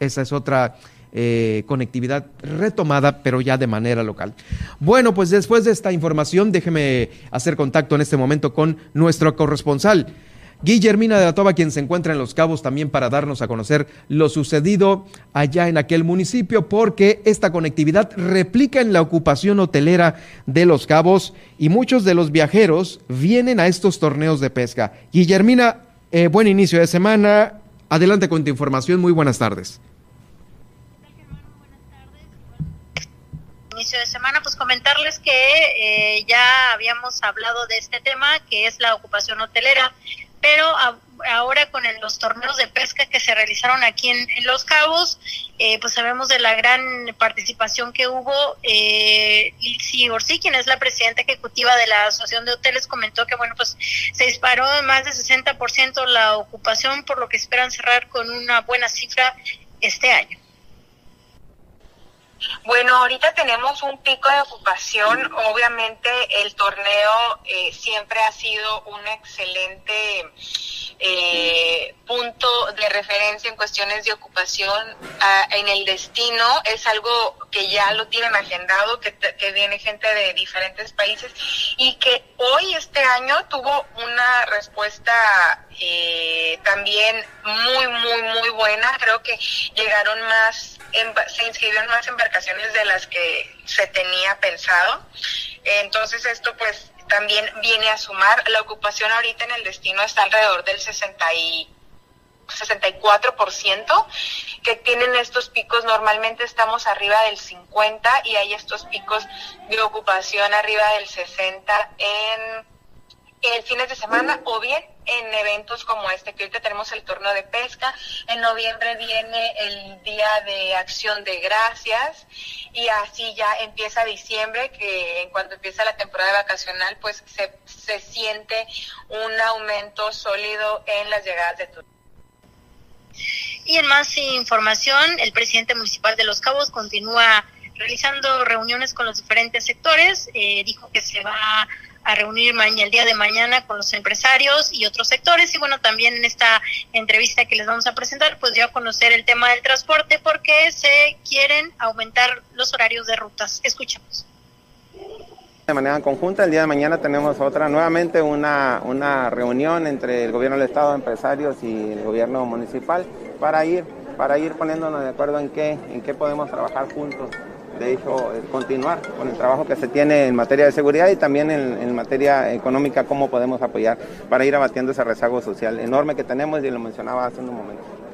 Esa es otra eh, conectividad retomada, pero ya de manera local. Bueno, pues después de esta información, déjeme hacer contacto en este momento con nuestro corresponsal. Guillermina de la Toba, quien se encuentra en Los Cabos también para darnos a conocer lo sucedido allá en aquel municipio, porque esta conectividad replica en la ocupación hotelera de Los Cabos y muchos de los viajeros vienen a estos torneos de pesca. Guillermina, eh, buen inicio de semana. Adelante con tu información. Muy buenas tardes. De semana, pues comentarles que eh, ya habíamos hablado de este tema, que es la ocupación hotelera pero ahora con los torneos de pesca que se realizaron aquí en, Los Cabos, eh, pues sabemos de la gran participación que hubo. Eh, Orsi, quien es la presidenta ejecutiva de la Asociación de Hoteles, comentó que bueno, pues se disparó más de 60% la ocupación, por lo que esperan cerrar con una buena cifra este año. Bueno, ahorita tenemos un pico de ocupación. Obviamente el torneo eh, siempre ha sido un excelente eh, punto de referencia en cuestiones de ocupación ah, en el destino. Es algo que ya lo tienen agendado, que, que viene gente de diferentes países y que hoy, este año, tuvo una respuesta eh, también muy, muy, muy buena. Creo que llegaron más, se inscribieron más embarcaciones de las que se tenía pensado. Entonces esto pues también viene a sumar. La ocupación ahorita en el destino está alrededor del 60 y 64% que tienen estos picos. Normalmente estamos arriba del 50 y hay estos picos de ocupación arriba del 60 en en fines de semana o bien en eventos como este, que ahorita tenemos el torneo de pesca, en noviembre viene el Día de Acción de Gracias y así ya empieza diciembre, que en cuanto empieza la temporada vacacional, pues se, se siente un aumento sólido en las llegadas de turistas. Y en más información, el presidente municipal de Los Cabos continúa realizando reuniones con los diferentes sectores, eh, dijo que se va a reunir mañana, el día de mañana con los empresarios y otros sectores. Y bueno, también en esta entrevista que les vamos a presentar, pues dio a conocer el tema del transporte porque se quieren aumentar los horarios de rutas. Escuchamos. De manera conjunta, el día de mañana tenemos otra, nuevamente una, una reunión entre el gobierno del Estado, empresarios y el gobierno municipal para ir, para ir poniéndonos de acuerdo en qué, en qué podemos trabajar juntos de hecho, continuar con el trabajo que se tiene en materia de seguridad y también en, materia económica, cómo podemos apoyar para ir abatiendo ese rezago social enorme que tenemos y lo mencionaba hace un momento.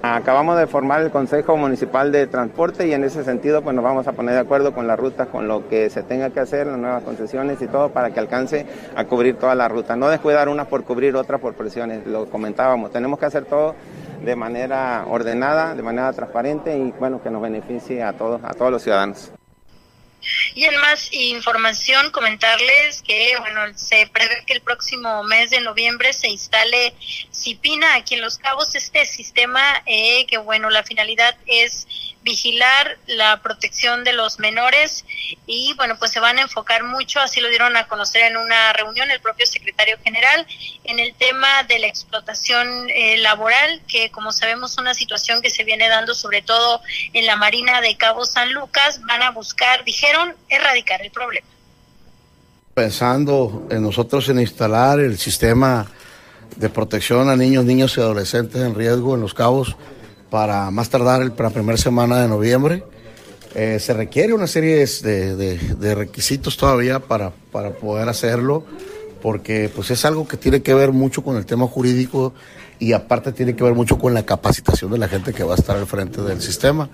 Acabamos de formar el Consejo Municipal de Transporte y en ese sentido pues nos vamos a poner de acuerdo con la ruta, con lo que se tenga que hacer, las nuevas concesiones y todo para que alcance a cubrir toda la ruta. No descuidar una por cubrir otra por presiones, lo comentábamos, tenemos que hacer todo de manera ordenada, de manera transparente y bueno, que nos beneficie a todos, a todos los ciudadanos. Y en más información, comentarles que bueno, se prevé que el próximo mes de noviembre se instale CIPINA aquí en Los Cabos, este sistema eh, que bueno, la finalidad es vigilar la protección de los menores y bueno, pues se van a enfocar mucho, así lo dieron a conocer en una reunión el propio secretario general, en el tema de la explotación eh, laboral, que como sabemos una situación que se viene dando sobre todo en la Marina de Cabo San Lucas, van a buscar, dijeron, erradicar el problema. Pensando en nosotros en instalar el sistema de protección a niños, niños y adolescentes en riesgo en los cabos para más tardar la primera semana de noviembre. Eh, se requiere una serie de, requisitos todavía para, para, poder hacerlo, porque pues es algo que tiene que ver mucho con el tema jurídico y aparte tiene que ver mucho con la capacitación de la gente que va a estar al frente del sistema.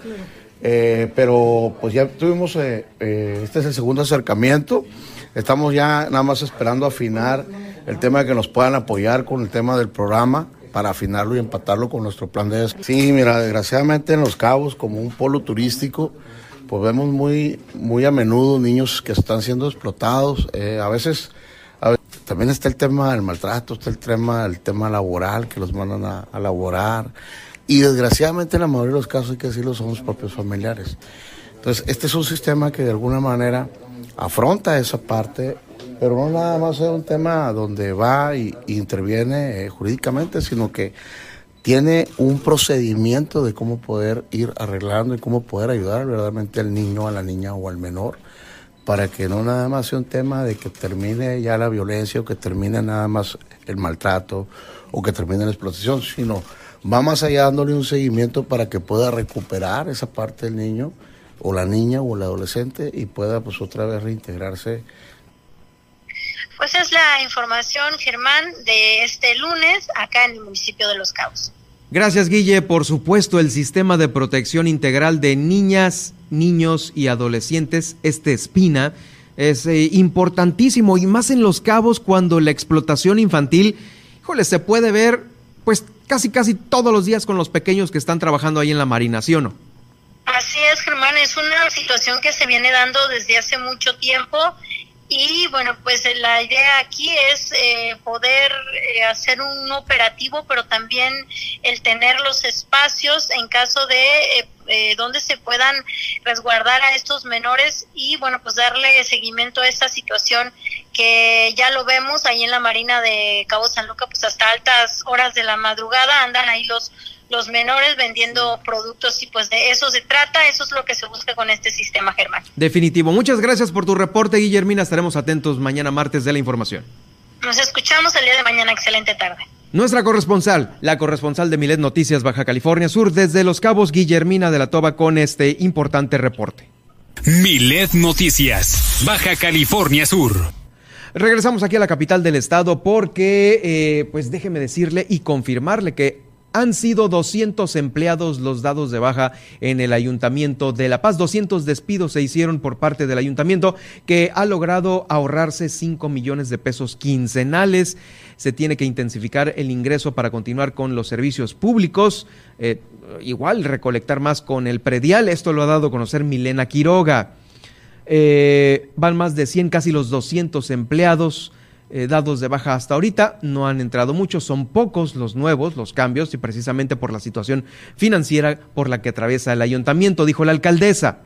Eh, pero pues ya tuvimos, eh, este es el segundo acercamiento, estamos ya nada más esperando afinar el tema de que nos puedan apoyar con el tema del programa para afinarlo y empatarlo con nuestro plan de... Sí, mira, desgraciadamente en Los Cabos, como un polo turístico, pues vemos muy, muy a menudo niños que están siendo explotados. Eh, a, veces, también está el tema del maltrato, está el tema, el tema laboral, que los mandan a, a laborar. Y desgraciadamente en la mayoría de los casos, hay que decirlo, son los propios familiares. Entonces, este es un sistema que de alguna manera afronta esa parte pero no nada más es un tema donde va y, interviene eh, jurídicamente, sino que tiene un procedimiento de cómo poder ir arreglando y cómo poder ayudar verdaderamente al niño, a la niña o al menor, para que no nada más sea un tema de que termine ya la violencia o que termine nada más el maltrato o que termine la explotación, sino va más allá dándole un seguimiento para que pueda recuperar esa parte del niño o la niña o el adolescente y pueda pues otra vez reintegrarse pues es la información, Germán, de este lunes acá en el municipio de Los Cabos. Gracias, Guille. Por supuesto, el sistema de protección integral de niñas, niños y adolescentes, este espina, es eh, importantísimo y más en Los Cabos cuando la explotación infantil, híjole, se puede ver pues casi casi todos los días con los pequeños que están trabajando ahí en la Marina, ¿sí o no? Así es, Germán, es una situación que se viene dando desde hace mucho tiempo y bueno, pues eh, la idea aquí es eh, poder eh, hacer un operativo, pero también el tener los espacios en caso de donde se puedan resguardar a estos menores y bueno, pues darle seguimiento a esta situación que ya lo vemos ahí en la Marina de Cabo San Lucas, pues hasta altas horas de la madrugada andan ahí los los menores vendiendo productos y pues de eso se trata, eso es lo que se busca con este sistema, Germán. Definitivo. Muchas gracias por tu reporte, Guillermina. Estaremos atentos mañana martes de la información. Nos escuchamos el día de mañana. Excelente tarde. Nuestra corresponsal, la corresponsal de Milet Noticias Baja California Sur, desde Los Cabos, Guillermina de la Toba, con este importante reporte. Milet Noticias, Baja California Sur. Regresamos aquí a la capital del estado porque, eh, pues déjeme decirle y confirmarle que han sido 200 empleados los dados de baja en el Ayuntamiento de La Paz. 200 despidos se hicieron por parte del Ayuntamiento que ha logrado ahorrarse 5 millones de pesos quincenales. Se tiene que intensificar el ingreso para continuar con los servicios públicos. Eh, igual recolectar más con el predial. Esto lo ha dado a conocer Milena Quiroga. Eh, van más de 100, casi los 200 empleados eh, dados de baja hasta ahorita. No han entrado muchos, son pocos los nuevos, los cambios, y precisamente por la situación financiera por la que atraviesa el ayuntamiento, dijo la alcaldesa.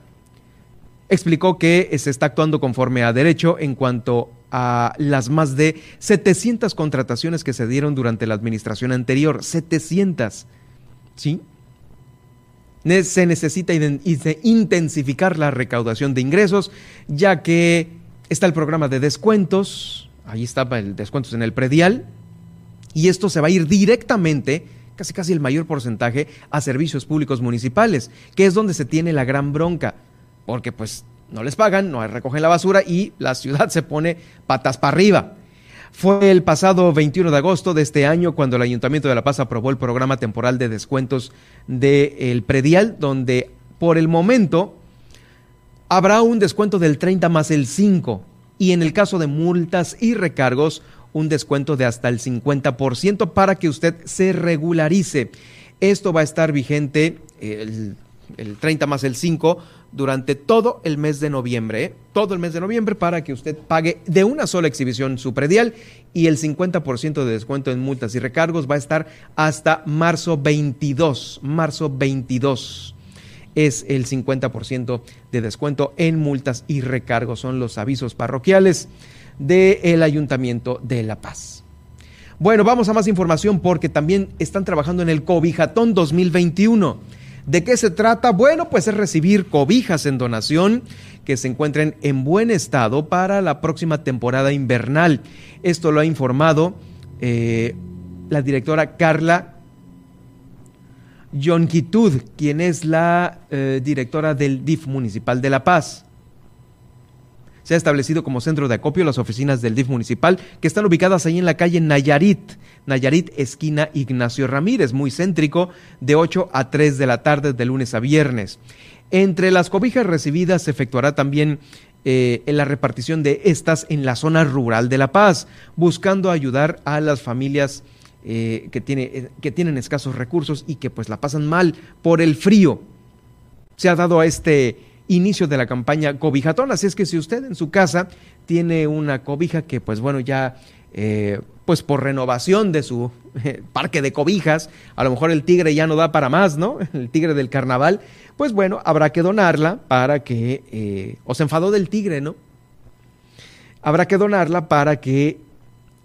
Explicó que se está actuando conforme a derecho en cuanto a las más de 700 contrataciones que se dieron durante la administración anterior. 700. ¿Sí? Se necesita intensificar la recaudación de ingresos, ya que está el programa de descuentos, ahí estaba el descuento en el predial, y esto se va a ir directamente, casi casi el mayor porcentaje, a servicios públicos municipales, que es donde se tiene la gran bronca, porque pues no les pagan, no recogen la basura y la ciudad se pone patas para arriba. Fue el pasado 21 de agosto de este año cuando el Ayuntamiento de La Paz aprobó el programa temporal de descuentos del predial, donde por el momento habrá un descuento del 30 más el 5 y en el caso de multas y recargos, un descuento de hasta el 50% para que usted se regularice. Esto va a estar vigente el, 30 más el 5 durante todo el mes de noviembre, ¿eh? todo el mes de noviembre para que usted pague de una sola exhibición su predial y el 50% de descuento en multas y recargos va a estar hasta marzo 22, marzo 22. Es el 50% de descuento en multas y recargos. Son los avisos parroquiales del Ayuntamiento de La Paz. Bueno, vamos a más información porque también están trabajando en el Cobijatón 2021. ¿De qué se trata? Bueno, pues es recibir cobijas en donación que se encuentren en buen estado para la próxima temporada invernal. Esto lo ha informado eh, la directora Carla Yonquitud, quien es la eh, directora del DIF municipal de La Paz. Se ha establecido como centro de acopio las oficinas del DIF municipal que están ubicadas ahí en la calle Nayarit, Nayarit esquina Ignacio Ramírez, muy céntrico, de 8 a 3 de la tarde de lunes a viernes. Entre las cobijas recibidas se efectuará también eh, la repartición de estas en la zona rural de La Paz, buscando ayudar a las familias eh, que, tiene, eh, que tienen escasos recursos y que pues la pasan mal por el frío. Se ha dado a este inicio de la campaña Cobijatón. Así es que si usted en su casa tiene una cobija que, pues bueno, ya, eh, pues por renovación de su parque de cobijas, a lo mejor el tigre ya no da para más, ¿no? El tigre del carnaval, pues bueno, habrá que donarla para que, eh, o se enfadó del tigre, ¿no? Habrá que donarla para que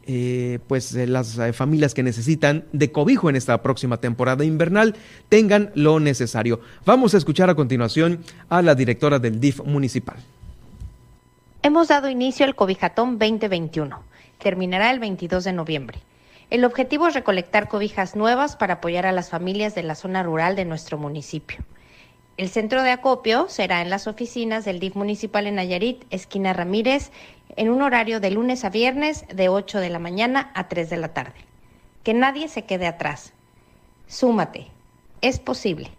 eh, pues las eh, familias que necesitan de cobijo en esta próxima temporada invernal tengan lo necesario. Vamos a escuchar a continuación a la directora del DIF municipal. Hemos dado inicio al Cobijatón 2021. Terminará el 22 de noviembre. El objetivo es recolectar cobijas nuevas para apoyar a las familias de la zona rural de nuestro municipio. El centro de acopio será en las oficinas del DIF municipal en Nayarit, esquina Ramírez, en un horario de lunes a viernes de 8 de la mañana a 3 de la tarde. Que nadie se quede atrás. Súmate. Es posible.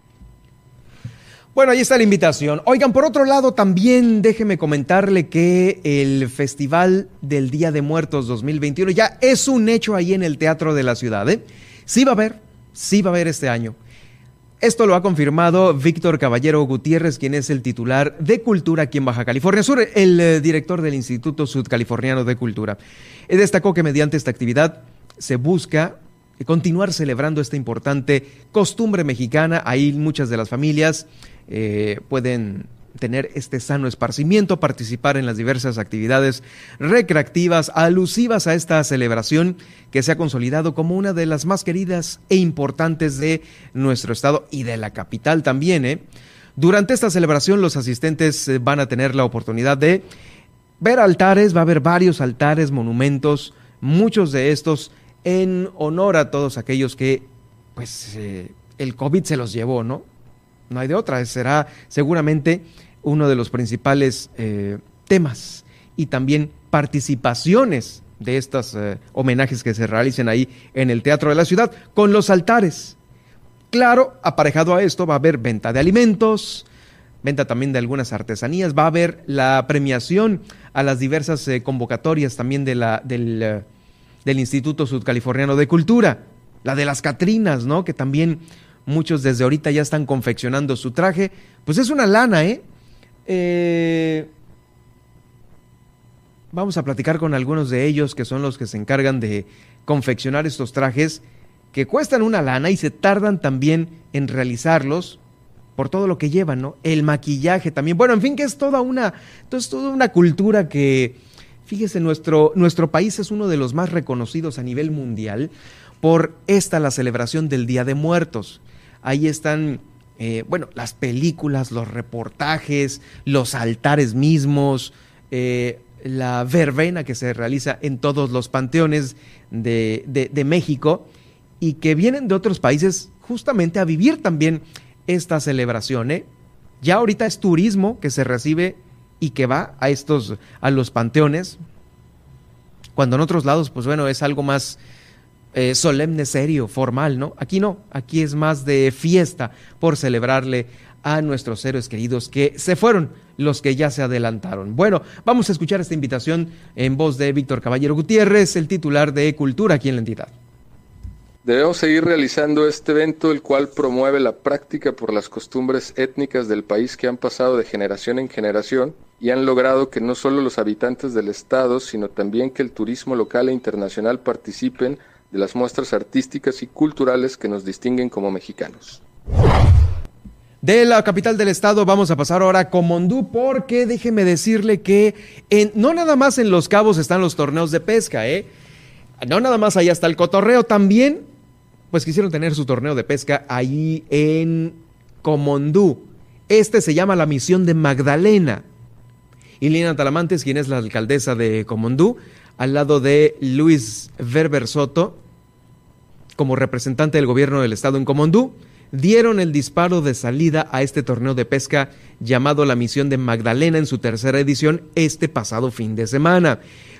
Bueno, ahí está la invitación. Oigan, por otro lado, también déjeme comentarle que el Festival del Día de Muertos 2021 ya es un hecho ahí en el Teatro de la Ciudad. ¿eh? Sí va a haber, sí va a haber este año. Esto lo ha confirmado Víctor Caballero Gutiérrez, quien es el titular de Cultura aquí en Baja California Sur, el eh, director del Instituto Sudcaliforniano de Cultura. Destacó que mediante esta actividad se busca continuar celebrando esta importante costumbre mexicana. Ahí muchas de las familias eh, pueden tener este sano esparcimiento, participar en las diversas actividades recreativas alusivas a esta celebración que se ha consolidado como una de las más queridas e importantes de nuestro estado y de la capital también. ¿eh? Durante esta celebración los asistentes eh, van a tener la oportunidad de ver altares, va a haber varios altares, monumentos, muchos de estos en honor a todos aquellos que pues eh, el COVID se los llevó, ¿no? No hay de otra, será seguramente uno de los principales eh, temas y también participaciones de estos eh, homenajes que se realicen ahí en el Teatro de la Ciudad con los altares. Claro, aparejado a esto va a haber venta de alimentos, venta también de algunas artesanías, va a haber la premiación a las diversas eh, convocatorias también de la, del, del Instituto Sudcaliforniano de Cultura, la de las Catrinas, ¿no? Que también muchos desde ahorita ya están confeccionando su traje. Pues es una lana, ¿eh? Eh, vamos a platicar con algunos de ellos que son los que se encargan de confeccionar estos trajes que cuestan una lana y se tardan también en realizarlos por todo lo que llevan, ¿no? El maquillaje también. Bueno, en fin, que es toda una, es toda una cultura que, fíjese, nuestro, nuestro país es uno de los más reconocidos a nivel mundial por esta, la celebración del Día de Muertos. Ahí están eh, bueno, las películas, los reportajes, los altares mismos, eh, la verbena que se realiza en todos los panteones de, México y que vienen de otros países justamente a vivir también esta celebración. ¿eh? Ya ahorita es turismo que se recibe y que va a estos, a los panteones, cuando en otros lados, pues bueno, es algo más eh, solemne, serio, formal, ¿no? Aquí no, aquí es más de fiesta por celebrarle a nuestros héroes queridos que se fueron, los que ya se adelantaron. Bueno, vamos a escuchar esta invitación en voz de Víctor Caballero Gutiérrez, el titular de Cultura aquí en la entidad. Debemos seguir realizando este evento, el cual promueve la práctica por las costumbres étnicas del país que han pasado de generación en generación y han logrado que no solo los habitantes del Estado, sino también que el turismo local e internacional participen de las muestras artísticas y culturales que nos distinguen como mexicanos. De la capital del estado vamos a pasar ahora a Comondú porque déjeme decirle que en, no nada más en Los Cabos están los torneos de pesca, ¿eh? No nada más allá está el cotorreo, también pues quisieron tener su torneo de pesca ahí en Comondú. Este se llama la misión de Magdalena. Y Lina Talamantes, quien es la alcaldesa de Comondú, al lado de Luis Verber Soto, como representante del gobierno del estado en Comondú, dieron el disparo de salida a este torneo de pesca llamado la Misión de Magdalena en su tercera edición este pasado fin de semana.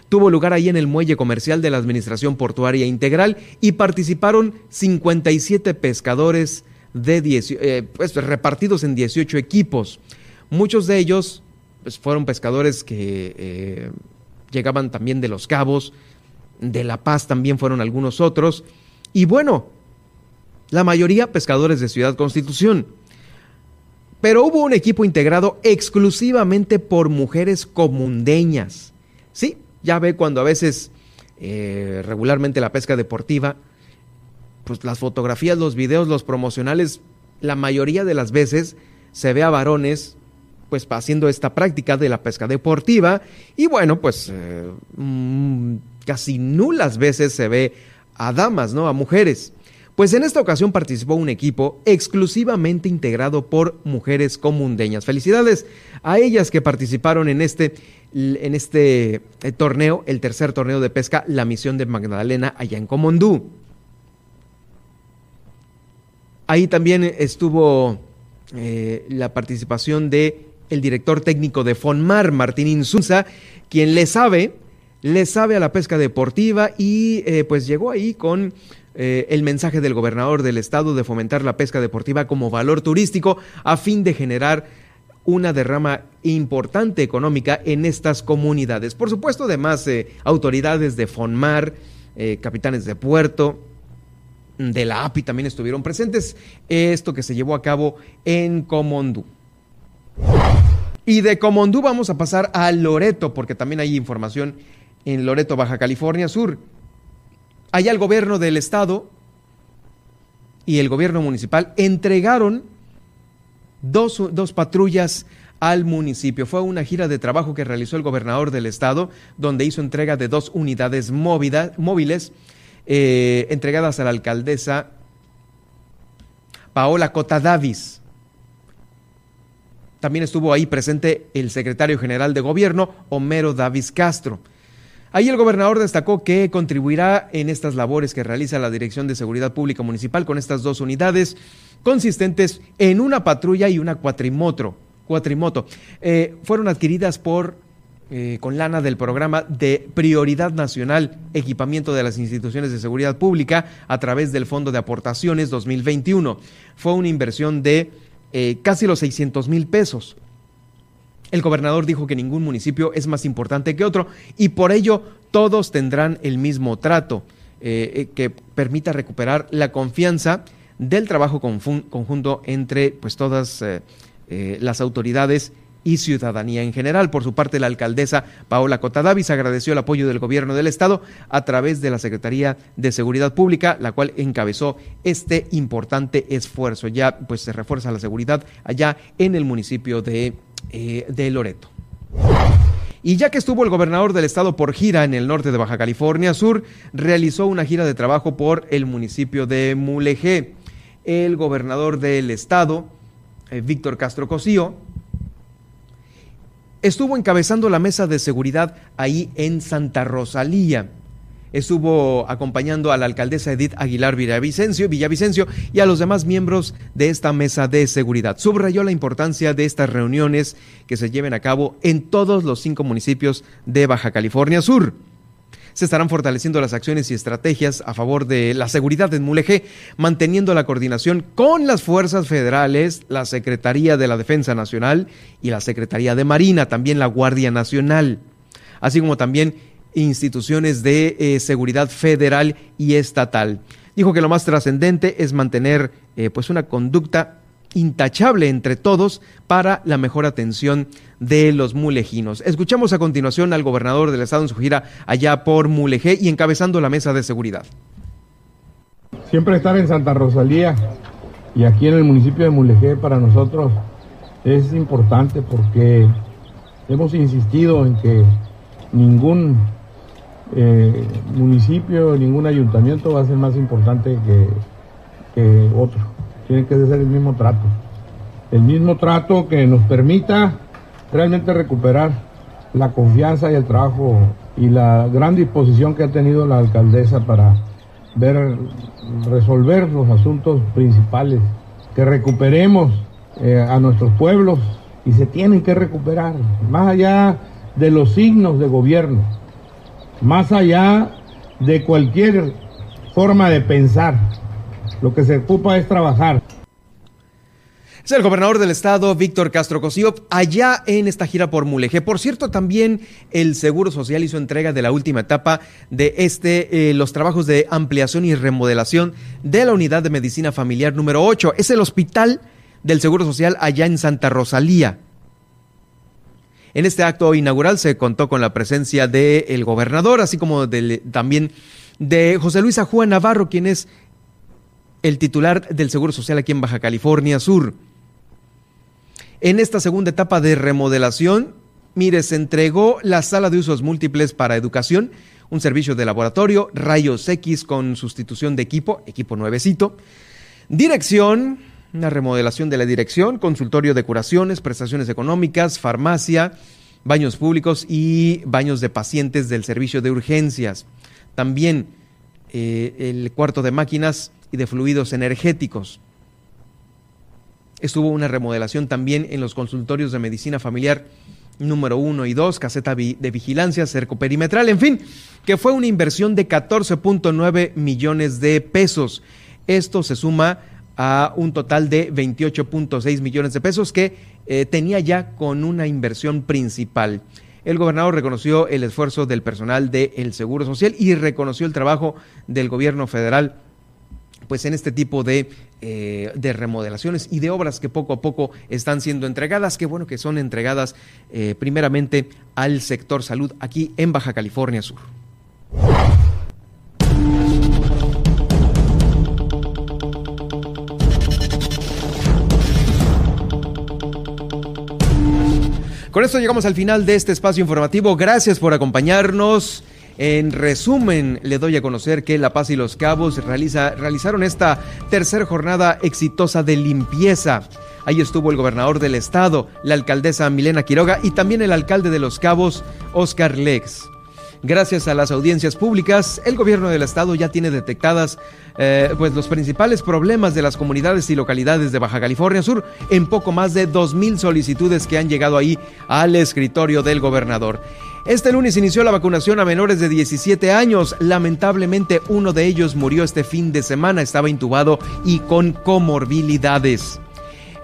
Tuvo lugar ahí en el muelle comercial de la Administración Portuaria Integral y participaron 57 pescadores de eh, pues, repartidos en 18 equipos. Muchos de ellos pues, fueron pescadores que eh, llegaban también de Los Cabos, de La Paz también fueron algunos otros. Y bueno, la mayoría pescadores de Ciudad Constitución. Pero hubo un equipo integrado exclusivamente por mujeres comundeñas. Sí, ya ve cuando a veces eh, regularmente la pesca deportiva, pues las fotografías, los videos, los promocionales, la mayoría de las veces se ve a varones pues haciendo esta práctica de la pesca deportiva y bueno, pues eh, mm, casi nulas veces se ve a damas, ¿no? A mujeres. Pues en esta ocasión participó un equipo exclusivamente integrado por mujeres comundeñas. Felicidades a ellas que participaron en este, en este eh, torneo, el tercer torneo de pesca, la misión de Magdalena allá en Comondú. Ahí también estuvo eh, la participación de el director técnico de Fonmar, Martín Insunza, quien le sabe, le sabe a la pesca deportiva y eh, pues llegó ahí con eh, el mensaje del gobernador del estado de fomentar la pesca deportiva como valor turístico a fin de generar una derrama importante económica en estas comunidades. Por supuesto, además, eh, autoridades de Fonmar, capitanes de puerto, de la API también estuvieron presentes. Esto que se llevó a cabo en Comondú. Y de Comondú vamos a pasar a Loreto, porque también hay información en Loreto, Baja California Sur. Allá el gobierno del estado y el gobierno municipal entregaron dos, dos, patrullas al municipio. Fue una gira de trabajo que realizó el gobernador del estado, donde hizo entrega de dos unidades móviles eh, entregadas a la alcaldesa Paola Cota Davis. También estuvo ahí presente el secretario general de gobierno, Homero Davis Castro. Ahí el gobernador destacó que contribuirá en estas labores que realiza la Dirección de Seguridad Pública Municipal con estas dos unidades consistentes en una patrulla y una cuatrimoto. cuatrimoto. Eh, fueron adquiridas por eh, con lana del programa de prioridad nacional equipamiento de las instituciones de seguridad pública a través del Fondo de Aportaciones 2021. Fue una inversión de eh, casi los 600 mil pesos. El gobernador dijo que ningún municipio es más importante que otro y por ello todos tendrán el mismo trato eh, eh, que permita recuperar la confianza del trabajo conjunto entre pues todas las autoridades y ciudadanía en general. Por su parte, la alcaldesa Paola Cotadavis agradeció el apoyo del gobierno del estado a través de la Secretaría de Seguridad Pública, la cual encabezó este importante esfuerzo. Ya pues se refuerza la seguridad allá en el municipio de eh, de Loreto. Y ya que estuvo el gobernador del estado por gira en el norte de Baja California Sur, realizó una gira de trabajo por el municipio de Mulegé. El gobernador del estado, eh, Víctor Castro Cosío, estuvo encabezando la mesa de seguridad ahí en Santa Rosalía estuvo acompañando a la alcaldesa Edith Aguilar Villavicencio, Villavicencio y a los demás miembros de esta mesa de seguridad. Subrayó la importancia de estas reuniones que se lleven a cabo en todos los cinco municipios de Baja California Sur se estarán fortaleciendo las acciones y estrategias a favor de la seguridad en Mulegé, manteniendo la coordinación con las fuerzas federales, la Secretaría de la Defensa Nacional y la Secretaría de Marina, también la Guardia Nacional, así como también instituciones de eh, seguridad federal y estatal. Dijo que lo más trascendente es mantener eh, pues una conducta intachable entre todos para la mejor atención de los mulejinos. Escuchamos a continuación al gobernador del estado en su gira allá por Mulegé y encabezando la mesa de seguridad. Siempre estar en Santa Rosalía Y aquí en el municipio de Mulegé para nosotros es importante porque hemos insistido en que ningún eh, municipio, ningún ayuntamiento va a ser más importante que, que otro. Tiene que ser el mismo trato. El mismo trato que nos permita realmente recuperar la confianza y el trabajo y la gran disposición que ha tenido la alcaldesa para ver, resolver los asuntos principales, que recuperemos eh, a nuestros pueblos y se tienen que recuperar, más allá de los signos de gobierno, más allá de cualquier forma de pensar. Lo que se ocupa es trabajar. Es el gobernador del estado, Víctor Castro Cosío, allá en esta gira por Mulegé. Por cierto, también el Seguro Social hizo entrega de la última etapa de este, eh, los trabajos de ampliación y remodelación de la unidad de medicina familiar número 8. Es el hospital del Seguro Social allá en Santa Rosalía. En este acto inaugural se contó con la presencia del gobernador, así como también de José Luis Ajúa Navarro, quien es el titular del Seguro Social aquí en Baja California Sur. En esta segunda etapa de remodelación, mire, se entregó la sala de usos múltiples para educación, un servicio de laboratorio, rayos X con sustitución de equipo, equipo nuevecito, dirección, una remodelación de la dirección, consultorio de curaciones, prestaciones económicas, farmacia, baños públicos y baños de pacientes del servicio de urgencias. También eh, el cuarto de máquinas y de fluidos energéticos. Estuvo una remodelación también en los consultorios de medicina familiar número 1 y 2, caseta de vigilancia, cerco perimetral, en fin, que fue una inversión de 14.9 millones de pesos. Esto se suma a un total de 28.6 millones de pesos que eh, tenía ya con una inversión principal. El gobernador reconoció el esfuerzo del personal del Seguro Social y reconoció el trabajo del gobierno federal pues en este tipo de, eh, de, remodelaciones y de obras que poco a poco están siendo entregadas, que bueno que son entregadas eh, primeramente al sector salud aquí en Baja California Sur. Con esto llegamos al final de este espacio informativo. Gracias por acompañarnos. En resumen, le doy a conocer que La Paz y Los Cabos realiza, realizaron esta tercera jornada exitosa de limpieza. Ahí estuvo el gobernador del estado, la alcaldesa Milena Quiroga y también el alcalde de Los Cabos, Oscar Lex. Gracias a las audiencias públicas, el gobierno del estado ya tiene detectadas eh, pues los principales problemas de las comunidades y localidades de Baja California Sur en poco más de 2.000 solicitudes que han llegado ahí al escritorio del gobernador. Este lunes inició la vacunación a menores de 17 años. Lamentablemente uno de ellos murió este fin de semana, estaba intubado y con comorbilidades.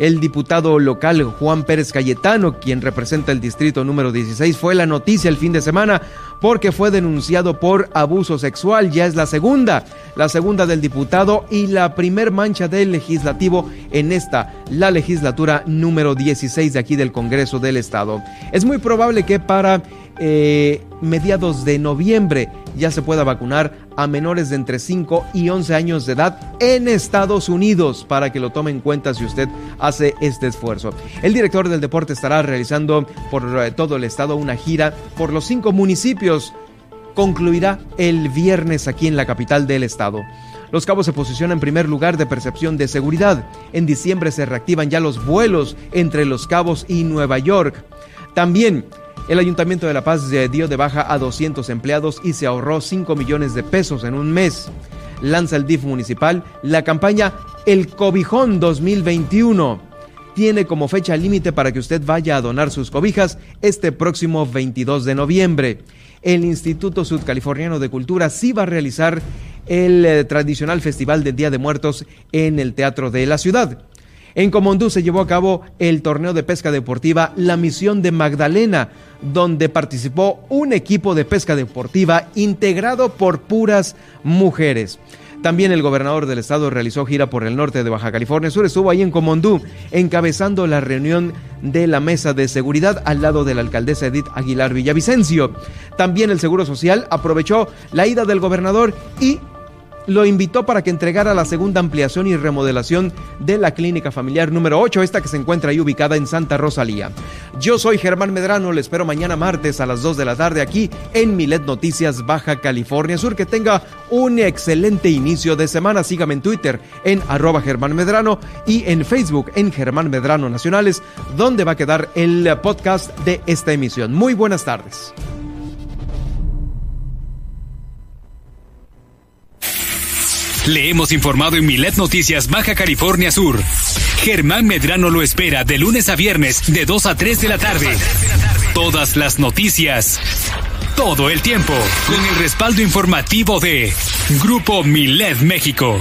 El diputado local Juan Pérez Cayetano, quien representa el distrito número 16, fue la noticia el fin de semana porque fue denunciado por abuso sexual. Ya es la segunda, la segunda del diputado y la primer mancha del legislativo en esta, la legislatura número 16 de aquí del Congreso del Estado. Es muy probable que para eh, mediados de noviembre ya se pueda vacunar a menores de entre 5 y 11 años de edad en Estados Unidos para que lo tome en cuenta si usted hace este esfuerzo. El director del deporte estará realizando por eh, todo el estado una gira por los cinco municipios. Concluirá el viernes aquí en la capital del estado. Los Cabos se posiciona en primer lugar de percepción de seguridad. En diciembre se reactivan ya los vuelos entre Los Cabos y Nueva York. También el Ayuntamiento de La Paz dio de baja a 200 empleados y se ahorró 5 millones de pesos en un mes. Lanza el DIF municipal la campaña El Cobijón 2021. Tiene como fecha límite para que usted vaya a donar sus cobijas este próximo 22 de noviembre. El Instituto Sudcaliforniano de Cultura sí va a realizar el eh, tradicional Festival del Día de Muertos en el Teatro de la Ciudad. En Comondú se llevó a cabo el torneo de pesca deportiva La Misión de Magdalena, donde participó un equipo de pesca deportiva integrado por puras mujeres. También el gobernador del estado realizó gira por el norte de Baja California Sur, estuvo ahí en Comondú, encabezando la reunión de la mesa de seguridad al lado de la alcaldesa Edith Aguilar Villavicencio. También el Seguro Social aprovechó la ida del gobernador y lo invitó para que entregara la segunda ampliación y remodelación de la clínica familiar número 8, esta que se encuentra ahí ubicada en Santa Rosalía. Yo soy Germán Medrano, le espero mañana martes a las 2 de la tarde aquí en Milet Noticias Baja California Sur. Que tenga un excelente inicio de semana. Sígame en Twitter en arroba Germán Medrano y en Facebook en Germán Medrano Nacionales, donde va a quedar el podcast de esta emisión. Muy buenas tardes. Le hemos informado en Milet Noticias Baja California Sur. Germán Medrano lo espera de lunes a viernes de 2 a 3 de la tarde. Todas las noticias. Todo el tiempo. Con el respaldo informativo de Grupo Milet México.